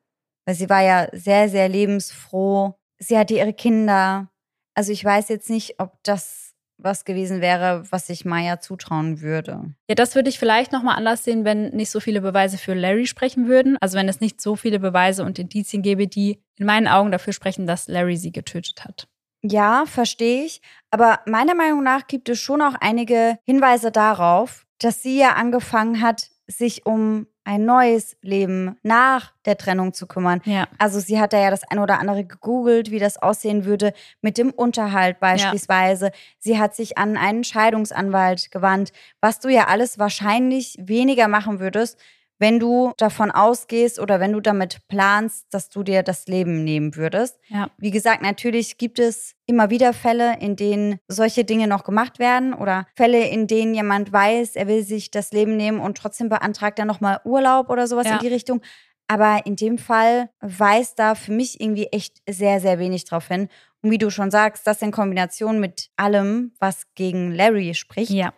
Weil sie war ja sehr, sehr lebensfroh. Sie hatte ihre Kinder. Also ich weiß jetzt nicht, ob das was gewesen wäre, was ich Maya zutrauen würde. Ja, das würde ich vielleicht nochmal anders sehen, wenn nicht so viele Beweise für Larry sprechen würden. Also wenn es nicht so viele Beweise und Indizien gäbe, die in meinen Augen dafür sprechen, dass Larry sie getötet hat. Ja, verstehe ich. Aber meiner Meinung nach gibt es schon auch einige Hinweise darauf, dass sie ja angefangen hat, sich um ein neues Leben nach der Trennung zu kümmern. Ja. Also sie hat da ja das ein oder andere gegoogelt, wie das aussehen würde mit dem Unterhalt beispielsweise. Sie hat sich an einen Scheidungsanwalt gewandt, was du ja alles wahrscheinlich weniger machen würdest, wenn du davon ausgehst oder wenn du damit planst, dass du dir das Leben nehmen würdest. Ja. Wie gesagt, natürlich gibt es immer wieder Fälle, in denen solche Dinge noch gemacht werden oder Fälle, in denen jemand weiß, er will sich das Leben nehmen und trotzdem beantragt er nochmal Urlaub oder sowas Ja. in die Richtung. Aber in dem Fall weist da für mich irgendwie echt sehr, sehr wenig drauf hin. Und wie du schon sagst, das in Kombination mit allem, was gegen Larry spricht, Ja.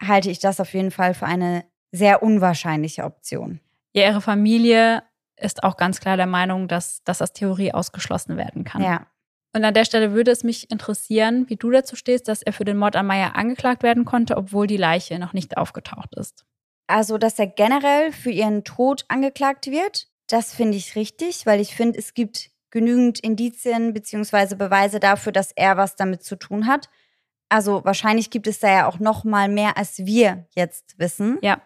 halte ich das auf jeden Fall für eine sehr unwahrscheinliche Option. Ja, ihre Familie ist auch ganz klar der Meinung, dass das als Theorie ausgeschlossen werden kann. Ja. Und an der Stelle würde es mich interessieren, wie du dazu stehst, dass er für den Mord an Maya angeklagt werden konnte, obwohl die Leiche noch nicht aufgetaucht ist. Also, dass er generell für ihren Tod angeklagt wird, das finde ich richtig, weil ich finde, es gibt genügend Indizien bzw. Beweise dafür, dass er was damit zu tun hat. Also wahrscheinlich gibt es da ja auch noch mal mehr, als wir jetzt wissen. Ja.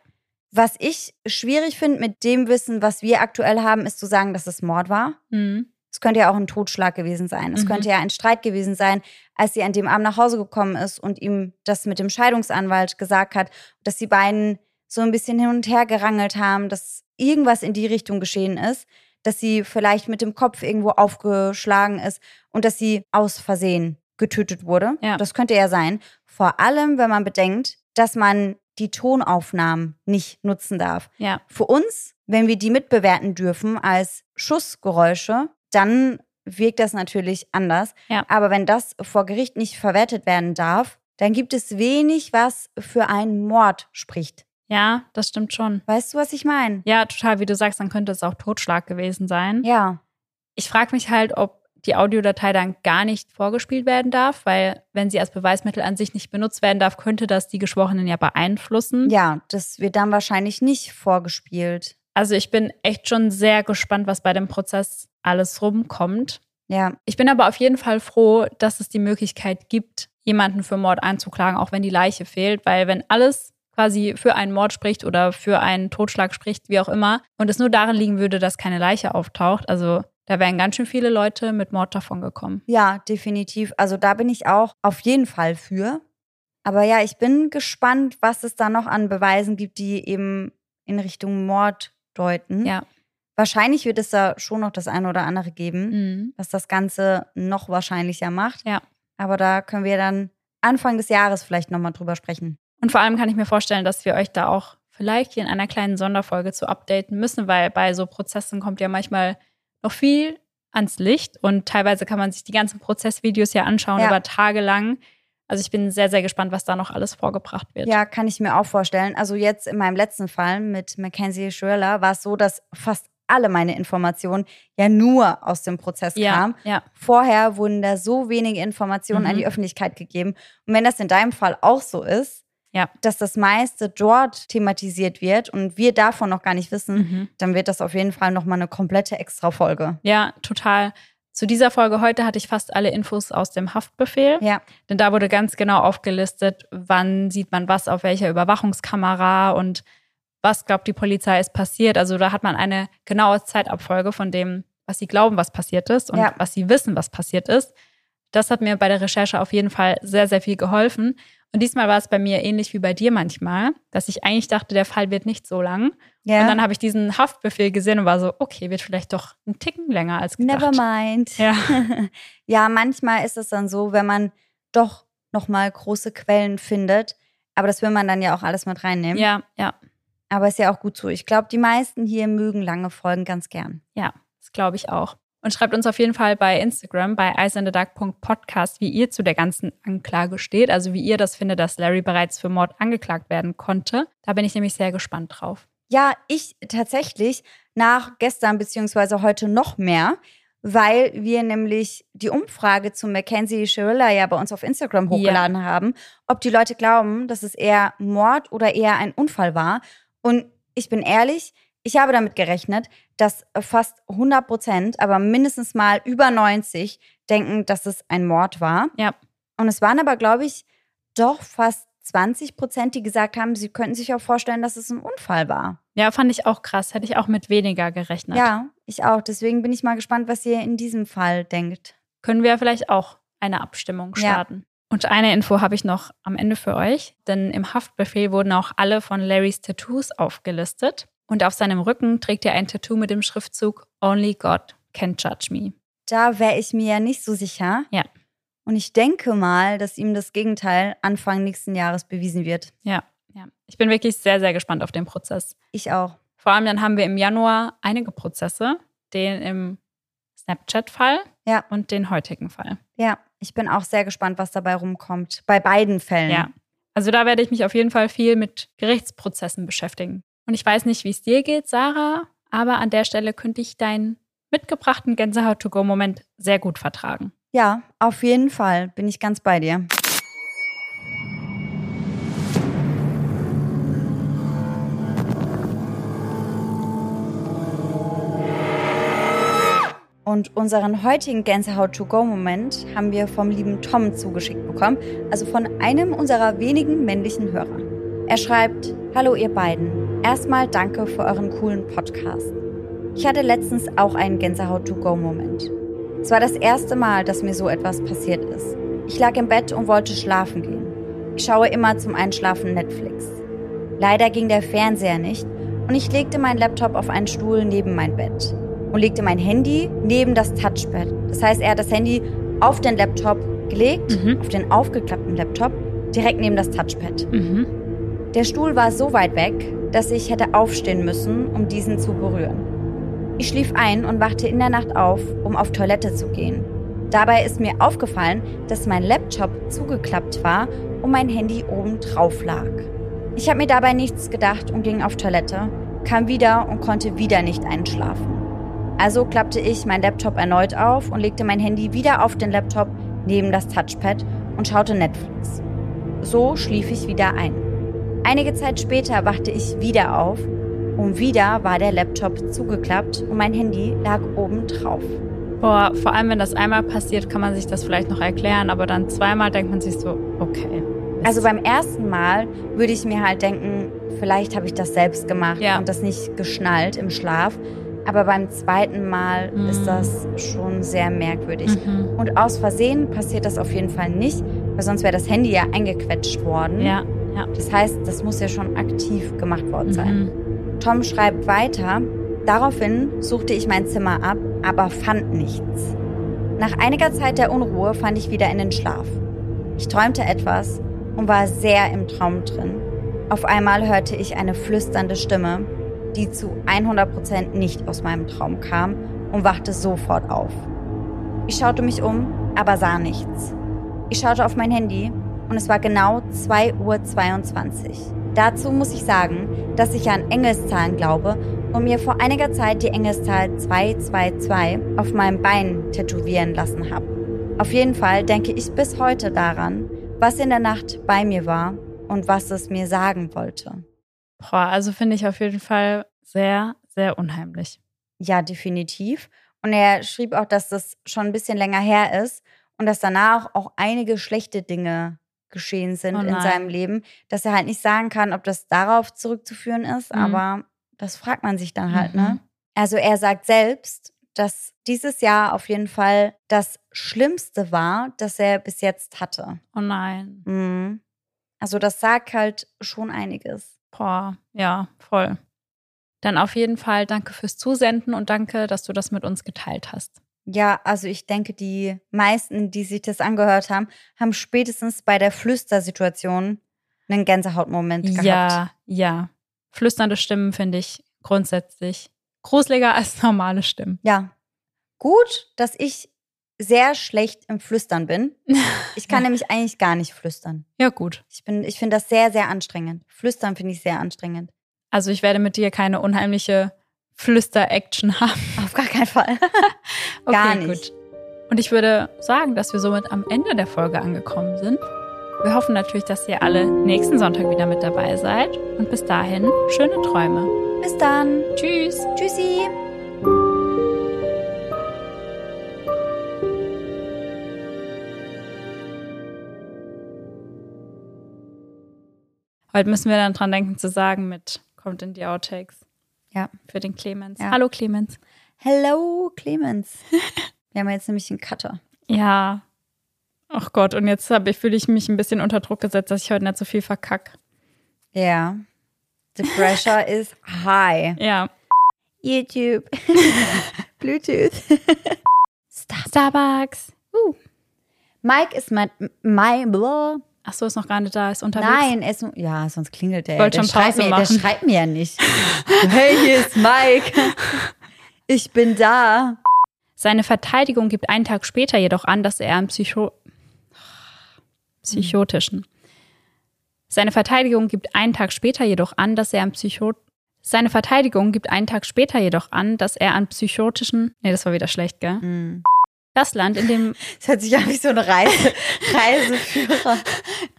Was ich schwierig finde mit dem Wissen, was wir aktuell haben, ist zu sagen, dass es Mord war. Mhm. Es könnte ja auch ein Totschlag gewesen sein. Es Mhm. könnte ja ein Streit gewesen sein, als sie an dem Abend nach Hause gekommen ist und ihm das mit dem Scheidungsanwalt gesagt hat, dass die beiden so ein bisschen hin und her gerangelt haben, dass irgendwas in die Richtung geschehen ist, dass sie vielleicht mit dem Kopf irgendwo aufgeschlagen ist und dass sie aus Versehen getötet wurde. Ja. Das könnte ja sein. Vor allem, wenn man bedenkt, dass man die Tonaufnahmen nicht nutzen darf. Ja. Für uns, wenn wir die mitbewerten dürfen als Schussgeräusche, dann wirkt das natürlich anders. Ja. Aber wenn das vor Gericht nicht verwertet werden darf, dann gibt es wenig, was für einen Mord spricht. Ja, das stimmt schon. Weißt du, was ich meine? Ja, total, wie du sagst, dann könnte es auch Totschlag gewesen sein. Ja. Ich frage mich halt, ob die Audiodatei dann gar nicht vorgespielt werden darf, weil wenn sie als Beweismittel an sich nicht benutzt werden darf, könnte das die Geschworenen ja beeinflussen. Ja, das wird dann wahrscheinlich nicht vorgespielt. Also ich bin echt schon sehr gespannt, was bei dem Prozess alles rumkommt. Ja, Ich bin aber auf jeden Fall froh, dass es die Möglichkeit gibt, jemanden für Mord einzuklagen, auch wenn die Leiche fehlt, weil wenn alles quasi für einen Mord spricht oder für einen Totschlag spricht, wie auch immer, und es nur darin liegen würde, dass keine Leiche auftaucht, also da wären ganz schön viele Leute mit Mord davon gekommen. ja, definitiv. Also da bin ich auch auf jeden Fall für. Aber ja, ich bin gespannt, was es da noch an Beweisen gibt, die eben in Richtung Mord deuten. Ja. Wahrscheinlich wird es da schon noch das eine oder andere geben, Mhm. was das Ganze noch wahrscheinlicher macht. Ja. Aber da können wir dann Anfang des Jahres vielleicht nochmal drüber sprechen. Und vor allem kann ich mir vorstellen, dass wir euch da auch vielleicht hier in einer kleinen Sonderfolge zu updaten müssen, weil bei so Prozessen kommt ja manchmal noch viel ans Licht und teilweise kann man sich die ganzen Prozessvideos ja anschauen Ja. über Tage lang. Also ich bin sehr, sehr gespannt, was da noch alles vorgebracht wird. Ja, kann ich mir auch vorstellen. Also jetzt in meinem letzten Fall mit Mackenzie Schürler war es so, dass fast alle meine Informationen ja nur aus dem Prozess ja, kamen. ja. Vorher wurden da so wenige Informationen an Mhm. die Öffentlichkeit gegeben. Und wenn das in deinem Fall auch so ist, Ja. dass das meiste dort thematisiert wird und wir davon noch gar nicht wissen, Mhm. dann wird das auf jeden Fall nochmal eine komplette Extra-Folge. Ja, total. Zu dieser Folge heute hatte ich fast alle Infos aus dem Haftbefehl. Ja, Denn da wurde ganz genau aufgelistet, wann sieht man was auf welcher Überwachungskamera und was glaubt die Polizei ist passiert. Also da hat man eine genaue Zeitabfolge von dem, was sie glauben, was passiert ist und Ja. was sie wissen, was passiert ist. Das hat mir bei der Recherche auf jeden Fall sehr, sehr viel geholfen. Und diesmal war es bei mir ähnlich wie bei dir manchmal, dass ich eigentlich dachte, der Fall wird nicht so lang. ja. Und dann habe ich diesen Haftbefehl gesehen und war so, okay, wird vielleicht doch ein Ticken länger als gedacht. Never mind. Ja. ja, manchmal ist es dann so, wenn man doch nochmal große Quellen findet. Aber das will man dann ja auch alles mit reinnehmen. Ja, ja, Aber ist ja auch gut so. Ich glaube, die meisten hier mögen lange Folgen ganz gern. ja, das glaube ich auch. Und schreibt uns auf jeden Fall bei Instagram bei eisendedark.podcast, wie ihr zu der ganzen Anklage steht. Also wie ihr das findet, dass Larry bereits für Mord angeklagt werden konnte. Da bin ich nämlich sehr gespannt drauf. Ja, ich tatsächlich nach gestern beziehungsweise heute noch mehr, weil wir nämlich die Umfrage zu Mackenzie Schirilla ja bei uns auf Instagram hochgeladen haben, ob die Leute glauben, dass es eher Mord oder eher ein Unfall war. Und ich bin ehrlich, ich habe damit gerechnet, dass fast 100 Prozent, aber mindestens mal über 90 denken, dass es ein Mord war. Ja. Und es waren aber, glaube ich, doch fast 20 Prozent, die gesagt haben, sie könnten sich auch vorstellen, dass es ein Unfall war. Ja, fand ich auch krass. Hätte ich auch mit weniger gerechnet. Ja, ich auch. Deswegen bin ich mal gespannt, was ihr in diesem Fall denkt. Können wir vielleicht auch eine Abstimmung Ja. starten. Und eine Info habe ich noch am Ende für euch, denn im Haftbefehl wurden auch alle von Larrys Tattoos aufgelistet. Und auf seinem Rücken trägt er ein Tattoo mit dem Schriftzug Only God can judge me. Da wäre ich mir ja nicht so sicher. Ja. Und ich denke mal, dass ihm das Gegenteil Anfang nächsten Jahres bewiesen wird. Ja, ja. Ich bin wirklich sehr, sehr gespannt auf den Prozess. Ich auch. Vor allem dann haben wir im Januar einige Prozesse, den im Snapchat-Fall Ja. und den heutigen Fall. Ja, ich bin auch sehr gespannt, was dabei rumkommt. Bei beiden Fällen. Ja. Also da werde ich mich auf jeden Fall viel mit Gerichtsprozessen beschäftigen. Und ich weiß nicht, wie es dir geht, Sarah, aber an der Stelle könnte ich deinen mitgebrachten Gänsehaut-to-go-Moment sehr gut vertragen. Ja, auf jeden Fall bin ich ganz bei dir. Und unseren heutigen Gänsehaut-to-go-Moment haben wir vom lieben Tom zugeschickt bekommen, also von einem unserer wenigen männlichen Hörer. Er schreibt, Hallo ihr beiden, erstmal danke für euren coolen Podcast. Ich hatte letztens auch einen Gänsehaut-to-go-Moment. Es war das erste Mal, dass mir so etwas passiert ist. Ich lag im Bett und wollte schlafen gehen. Ich schaue immer zum Einschlafen Netflix. Leider ging der Fernseher nicht und ich legte meinen Laptop auf einen Stuhl neben mein Bett und legte mein Handy neben das Touchpad. Das heißt, er hat das Handy auf den Laptop gelegt, mhm. auf den aufgeklappten Laptop, direkt neben das Touchpad. Mhm. Der Stuhl war so weit weg, dass ich hätte aufstehen müssen, um diesen zu berühren. Ich schlief ein und wachte in der Nacht auf, um auf Toilette zu gehen. Dabei ist mir aufgefallen, dass mein Laptop zugeklappt war und mein Handy oben drauf lag. Ich habe mir dabei nichts gedacht und ging auf Toilette, kam wieder und konnte wieder nicht einschlafen. Also klappte ich mein Laptop erneut auf und legte mein Handy wieder auf den Laptop neben das Touchpad und schaute Netflix. So schlief ich wieder ein. Einige Zeit später wachte ich wieder auf und wieder war der Laptop zugeklappt und mein Handy lag oben drauf. Boah, vor allem wenn das einmal passiert, kann man sich das vielleicht noch erklären, aber dann zweimal denkt man sich so, okay. Also beim ersten Mal würde ich mir halt denken, vielleicht habe ich das selbst gemacht ja. und das nicht geschnallt im Schlaf. Aber beim zweiten Mal mhm. ist das schon sehr merkwürdig. Mhm. Und aus Versehen passiert das auf jeden Fall nicht, weil sonst wäre das Handy ja eingequetscht worden. Ja, ja. Das heißt, das muss ja schon aktiv gemacht worden sein. Mhm. Tom schreibt weiter, daraufhin suchte ich mein Zimmer ab, aber fand nichts. Nach einiger Zeit der Unruhe fand ich wieder in den Schlaf. Ich träumte etwas und war sehr im Traum drin. Auf einmal hörte ich eine flüsternde Stimme, die zu 100% nicht aus meinem Traum kam und wachte sofort auf. Ich schaute mich um, aber sah nichts. Ich schaute auf mein Handy und es war genau 2.22 Uhr. Dazu muss ich sagen, dass ich an Engelszahlen glaube und mir vor einiger Zeit die Engelszahl 222 auf meinem Bein tätowieren lassen habe. Auf jeden Fall denke ich bis heute daran, was in der Nacht bei mir war und was es mir sagen wollte. Boah, also finde ich auf jeden Fall sehr, sehr unheimlich. Ja, definitiv. Und er schrieb auch, dass das schon ein bisschen länger her ist und dass danach auch einige schlechte Dinge geschehen sind oh in seinem Leben, dass er halt nicht sagen kann, ob das darauf zurückzuführen ist, mhm. aber das fragt man sich dann halt, ne? mhm. ne? Also er sagt selbst, dass dieses Jahr auf jeden Fall das Schlimmste war, das er bis jetzt hatte. Oh nein. Mhm. Also das sagt halt schon einiges. Boah, ja, voll. Dann auf jeden Fall danke fürs Zusenden und danke, dass du das mit uns geteilt hast. Ja, also ich denke, die meisten, die sich das angehört haben, haben spätestens bei der Flüstersituation einen Gänsehautmoment gehabt. Ja, ja. Flüsternde Stimmen finde ich grundsätzlich gruseliger als normale Stimmen. Ja. Gut, dass ich sehr schlecht im Flüstern bin. Ich kann ja. nämlich eigentlich gar nicht flüstern. Ja, gut. Ich, ich finde das sehr, sehr anstrengend. Flüstern finde ich sehr anstrengend. Also ich werde mit dir keine unheimliche Flüster-Action haben. Auf gar keinen Fall. okay, gar nicht. Gut. Und ich würde sagen, dass wir somit am Ende der Folge angekommen sind. Wir hoffen natürlich, dass ihr alle nächsten Sonntag wieder mit dabei seid. Und bis dahin, schöne Träume. Bis dann. Tschüss. Tschüssi. Heute müssen wir dann dran denken zu sagen mit kommt in die Outtakes. Ja. Für den Clemens. Ja. Hallo Clemens. Hello Clemens. wir haben jetzt nämlich einen Cutter. Ja. Ach Gott, und jetzt ich, fühle ich mich ein bisschen unter Druck gesetzt, dass ich heute nicht so viel verkack. Ja. The pressure is high. Ja. YouTube. Bluetooth. Starbucks. Uh. Mike ist mein, mein, blah. Ach so, ist noch gar nicht da, ist unterwegs. Nein, ist, ja, sonst klingelt der. Wollte der schon Pause mir, machen. Der schreibt mir ja nicht. hey, hier ist Mike. Ich bin da. Seine Verteidigung gibt einen Tag später jedoch an, dass er einen Psycho psychotischen. Seine Verteidigung gibt einen Tag später jedoch an, dass er an Psycho seine Verteidigung gibt einen Tag später jedoch an, dass er an psychotischen. Nee, das war wieder schlecht, gell? Mm. Das Land, in dem. Das hört sich an wie so ein Reise, Reiseführer.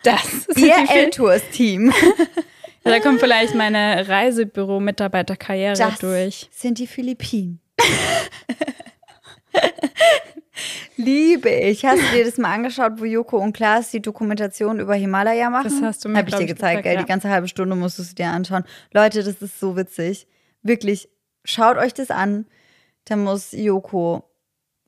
Das ist Ihr L-Tours-Team. da kommt vielleicht meine Reisebüro-Mitarbeiterkarriere durch. Sind die Philippinen. Liebe ich. Hast du dir das mal angeschaut, wo Joko und Klaas die Dokumentation über Himalaya machen? Das hast du mir, Hab ich dir gezeigt, gell? ja. Die ganze halbe Stunde musstest du dir anschauen. Leute, das ist so witzig. Wirklich, schaut euch das an. Da muss Joko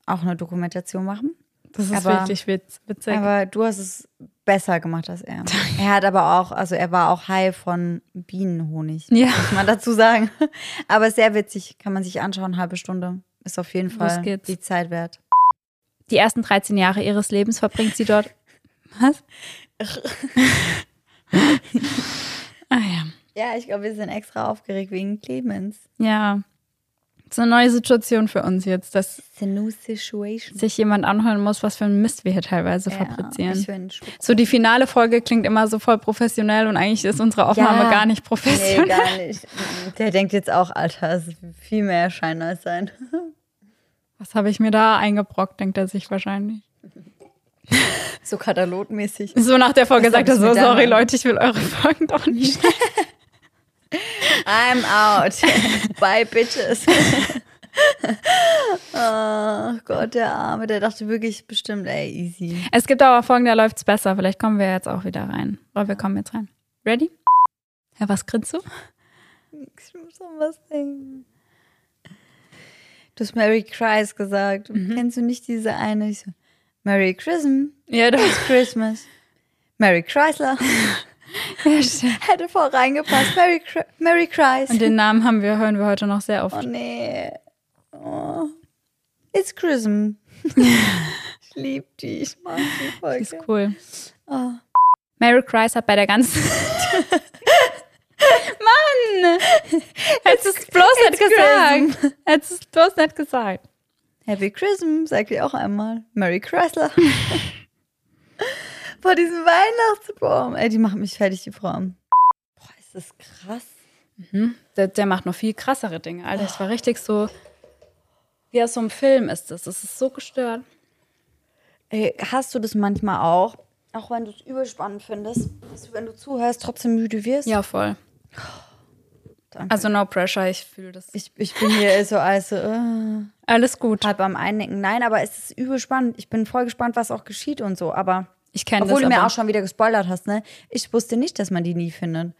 auch eine Dokumentation machen. Das ist Aber- richtig witz, witzig. Aber du hast es besser gemacht als er. Er hat aber auch, also er war auch high von Bienenhonig. Ja. Muss man dazu sagen. Aber sehr witzig, kann man sich anschauen, halbe Stunde. Ist auf jeden Fall die Zeit wert. Die ersten 13 Jahre ihres Lebens verbringt sie dort. Was? ah ja. Ja, ich glaube, wir sind extra aufgeregt wegen Clemens. Ja. Das ist eine neue Situation für uns jetzt, dass sich jemand anhören muss, was für ein Mist wir hier teilweise Ja, fabrizieren. so die finale Folge klingt immer so voll professionell und eigentlich ist unsere Aufnahme Ja. gar nicht Nee, professionell. gar nicht. Der denkt jetzt auch, Alter, es ist viel mehr Schein als sein. Was habe ich mir da eingebrockt, denkt er sich wahrscheinlich. So katalogmäßig. So nach der Folge sagt er so, sorry Leute, ich will eure Folgen doch nicht. I'm out. Bye, bitches. oh Gott, der Arme, der dachte wirklich bestimmt, ey, easy. Es gibt aber Folgen, da läuft's besser. Vielleicht kommen wir jetzt auch wieder rein. Oder wir kommen jetzt rein. Ready? Ja, was grinst du? Ich muss an was denken. Du hast Mary Christ gesagt. Kennst du nicht diese eine? Ich so, Merry Christmas. Ja, doch. It's Christmas. Mary Chrysler. Ja, stimmt. Hätte voll reingepasst. Mary, Mary Christ. Und den Namen haben wir, hören wir heute noch sehr oft. Oh nee. Oh. It's Christmas. ich liebe die. Ich mag die Folge. Die ist cool. Oh. Mary Christ hat bei der ganzen. Mann! Hättest du es bloß nicht gesagt. Hättest du es bloß nicht gesagt. Happy Christmas, sagt ihr auch einmal. Merry Chrysler. Vor diesem Weihnachtsbaum. Ey, die macht mich fertig, die Frau. Boah, ist das krass. Der, der macht noch viel krassere Dinge, Alter. Ich war richtig so. Wie aus so einem Film ist das. Das ist so gestört. Ey, hast du das manchmal auch? Auch wenn du es überspannend findest, dass du, wenn du zuhörst, trotzdem müde wirst? Ja, voll. Danke. Also no pressure, ich fühle das. Ich, ich bin hier so also äh, Alles gut. halb am Einnicken. Nein, aber es ist übel spannend. Ich bin voll gespannt, was auch geschieht und so. Aber Ich kenne das obwohl du mir auch schon wieder gespoilert hast, ne? Ich wusste nicht, dass man die nie findet.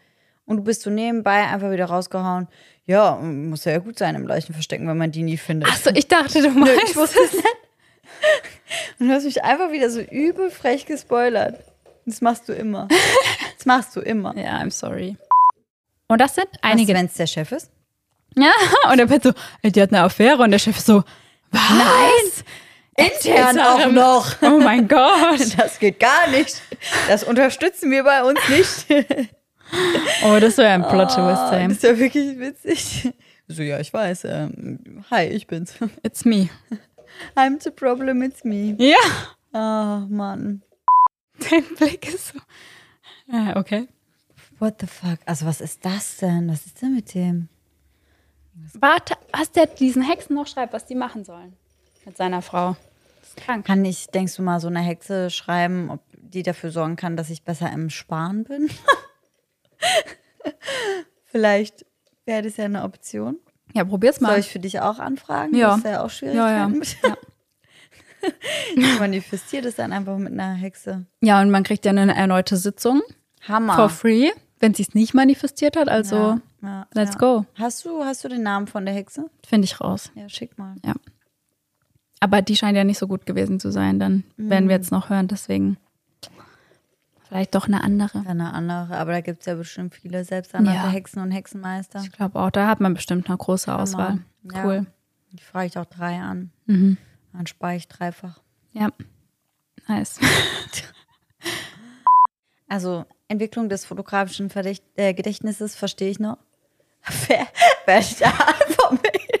Und du bist so nebenbei einfach wieder rausgehauen. Ja, muss ja gut sein im Leichen verstecken, wenn man die nie findet. Achso, ich dachte, du meinst. ich wusste es nicht. Und du hast mich einfach wieder so übel frech gespoilert. Das machst du immer. Das machst du immer. Ja, I'm sorry. Und das sind einige. wenn es der Chef ist? Ja, und der Pet so, die hat eine Affäre und der Chef so, was? Intern auch noch. Oh mein Gott. Das geht gar nicht. Das unterstützen wir bei uns nicht. Oh, das wäre ein Plot-Twist, Das ey. ist ja wirklich witzig. So, ja, ich weiß. Ähm, hi, ich bin's. It's me. I'm the problem, it's me. Ja. Oh, Mann. Dein Blick ist so. Ja, okay. What the fuck? Also, was ist das denn? Was ist denn mit dem? Warte, was der diesen Hexen noch schreibt, was die machen sollen. Mit seiner Frau. Krank. Kann ich, denkst du mal, so eine Hexe schreiben, ob die dafür sorgen kann, dass ich besser im Sparen bin? Vielleicht wäre das ja eine Option. Ja, probier's Soll mal. ich für dich auch anfragen? Ja. Das ist ja auch Schwierigkeiten. Ja, ja. Ich manifestiere das dann einfach mit einer Hexe. Ja, und man kriegt ja eine erneute Sitzung Hammer. for free, wenn sie es nicht manifestiert hat. Also, Ja, ja, let's ja. go. Hast du, hast du den Namen von der Hexe? Finde ich raus. Ja, schick mal. Ja. Aber die scheint ja nicht so gut gewesen zu sein. Dann werden wir jetzt noch hören. Deswegen vielleicht doch eine andere. Eine andere, aber da gibt es ja bestimmt viele selbsternannte Ja. Hexen und Hexenmeister. Ich glaube auch, da hat man bestimmt eine große Auswahl. Ja. Cool. Die frage ich auch drei an. Mhm. Dann spare ich dreifach. Ja. Nice. Also Entwicklung des fotografischen Verdicht äh, Gedächtnisses verstehe ich noch. Wer, wer ist da von mir?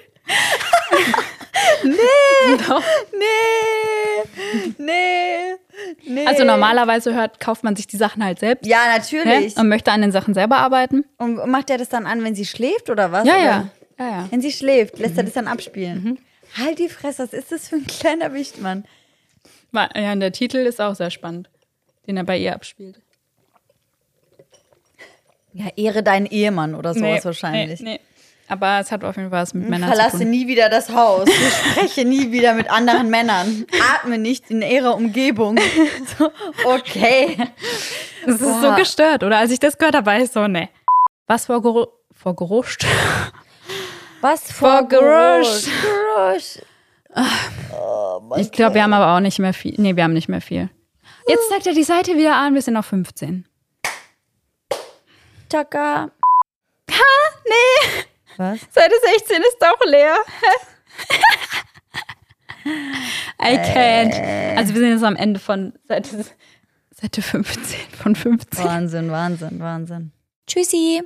Doch. Nee, nee, nee. Also normalerweise hört, kauft man sich die Sachen halt selbst. Ja, ne? natürlich. Und möchte an den Sachen selber arbeiten. Und macht er das dann an, wenn sie schläft oder was? Ja, oder? ja. Ja, ja. Wenn sie schläft, lässt er das dann abspielen. Halt die Fresse, was ist das für ein kleiner Wichtmann? Ja, und der Titel ist auch sehr spannend, den er bei ihr abspielt. Ja, ehre deinen Ehemann oder sowas Nee, wahrscheinlich. Nee, nee. Aber es hat auf jeden Fall was mit Männern zu verlasse tun. nie wieder das Haus. Ich spreche nie wieder mit anderen Männern. Atme nicht in ihrer Umgebung. So, okay. Das ist so Boah. gestört, oder? Als ich das gehört habe, war ich so, ne. Was vor, Geru vor Geruscht? Was Vor vor Gerusch. Gerusch. Ich glaube, wir haben aber auch nicht mehr viel. Nee, wir haben nicht mehr viel. Jetzt zeigt er die Seite wieder an, wir sind auf 15. Chaka. Nee, Was? Seite 16 ist doch leer. I can't. Also wir sind jetzt am Ende von Seite, Seite 15, von 15. Wahnsinn, Wahnsinn, Wahnsinn. Tschüssi.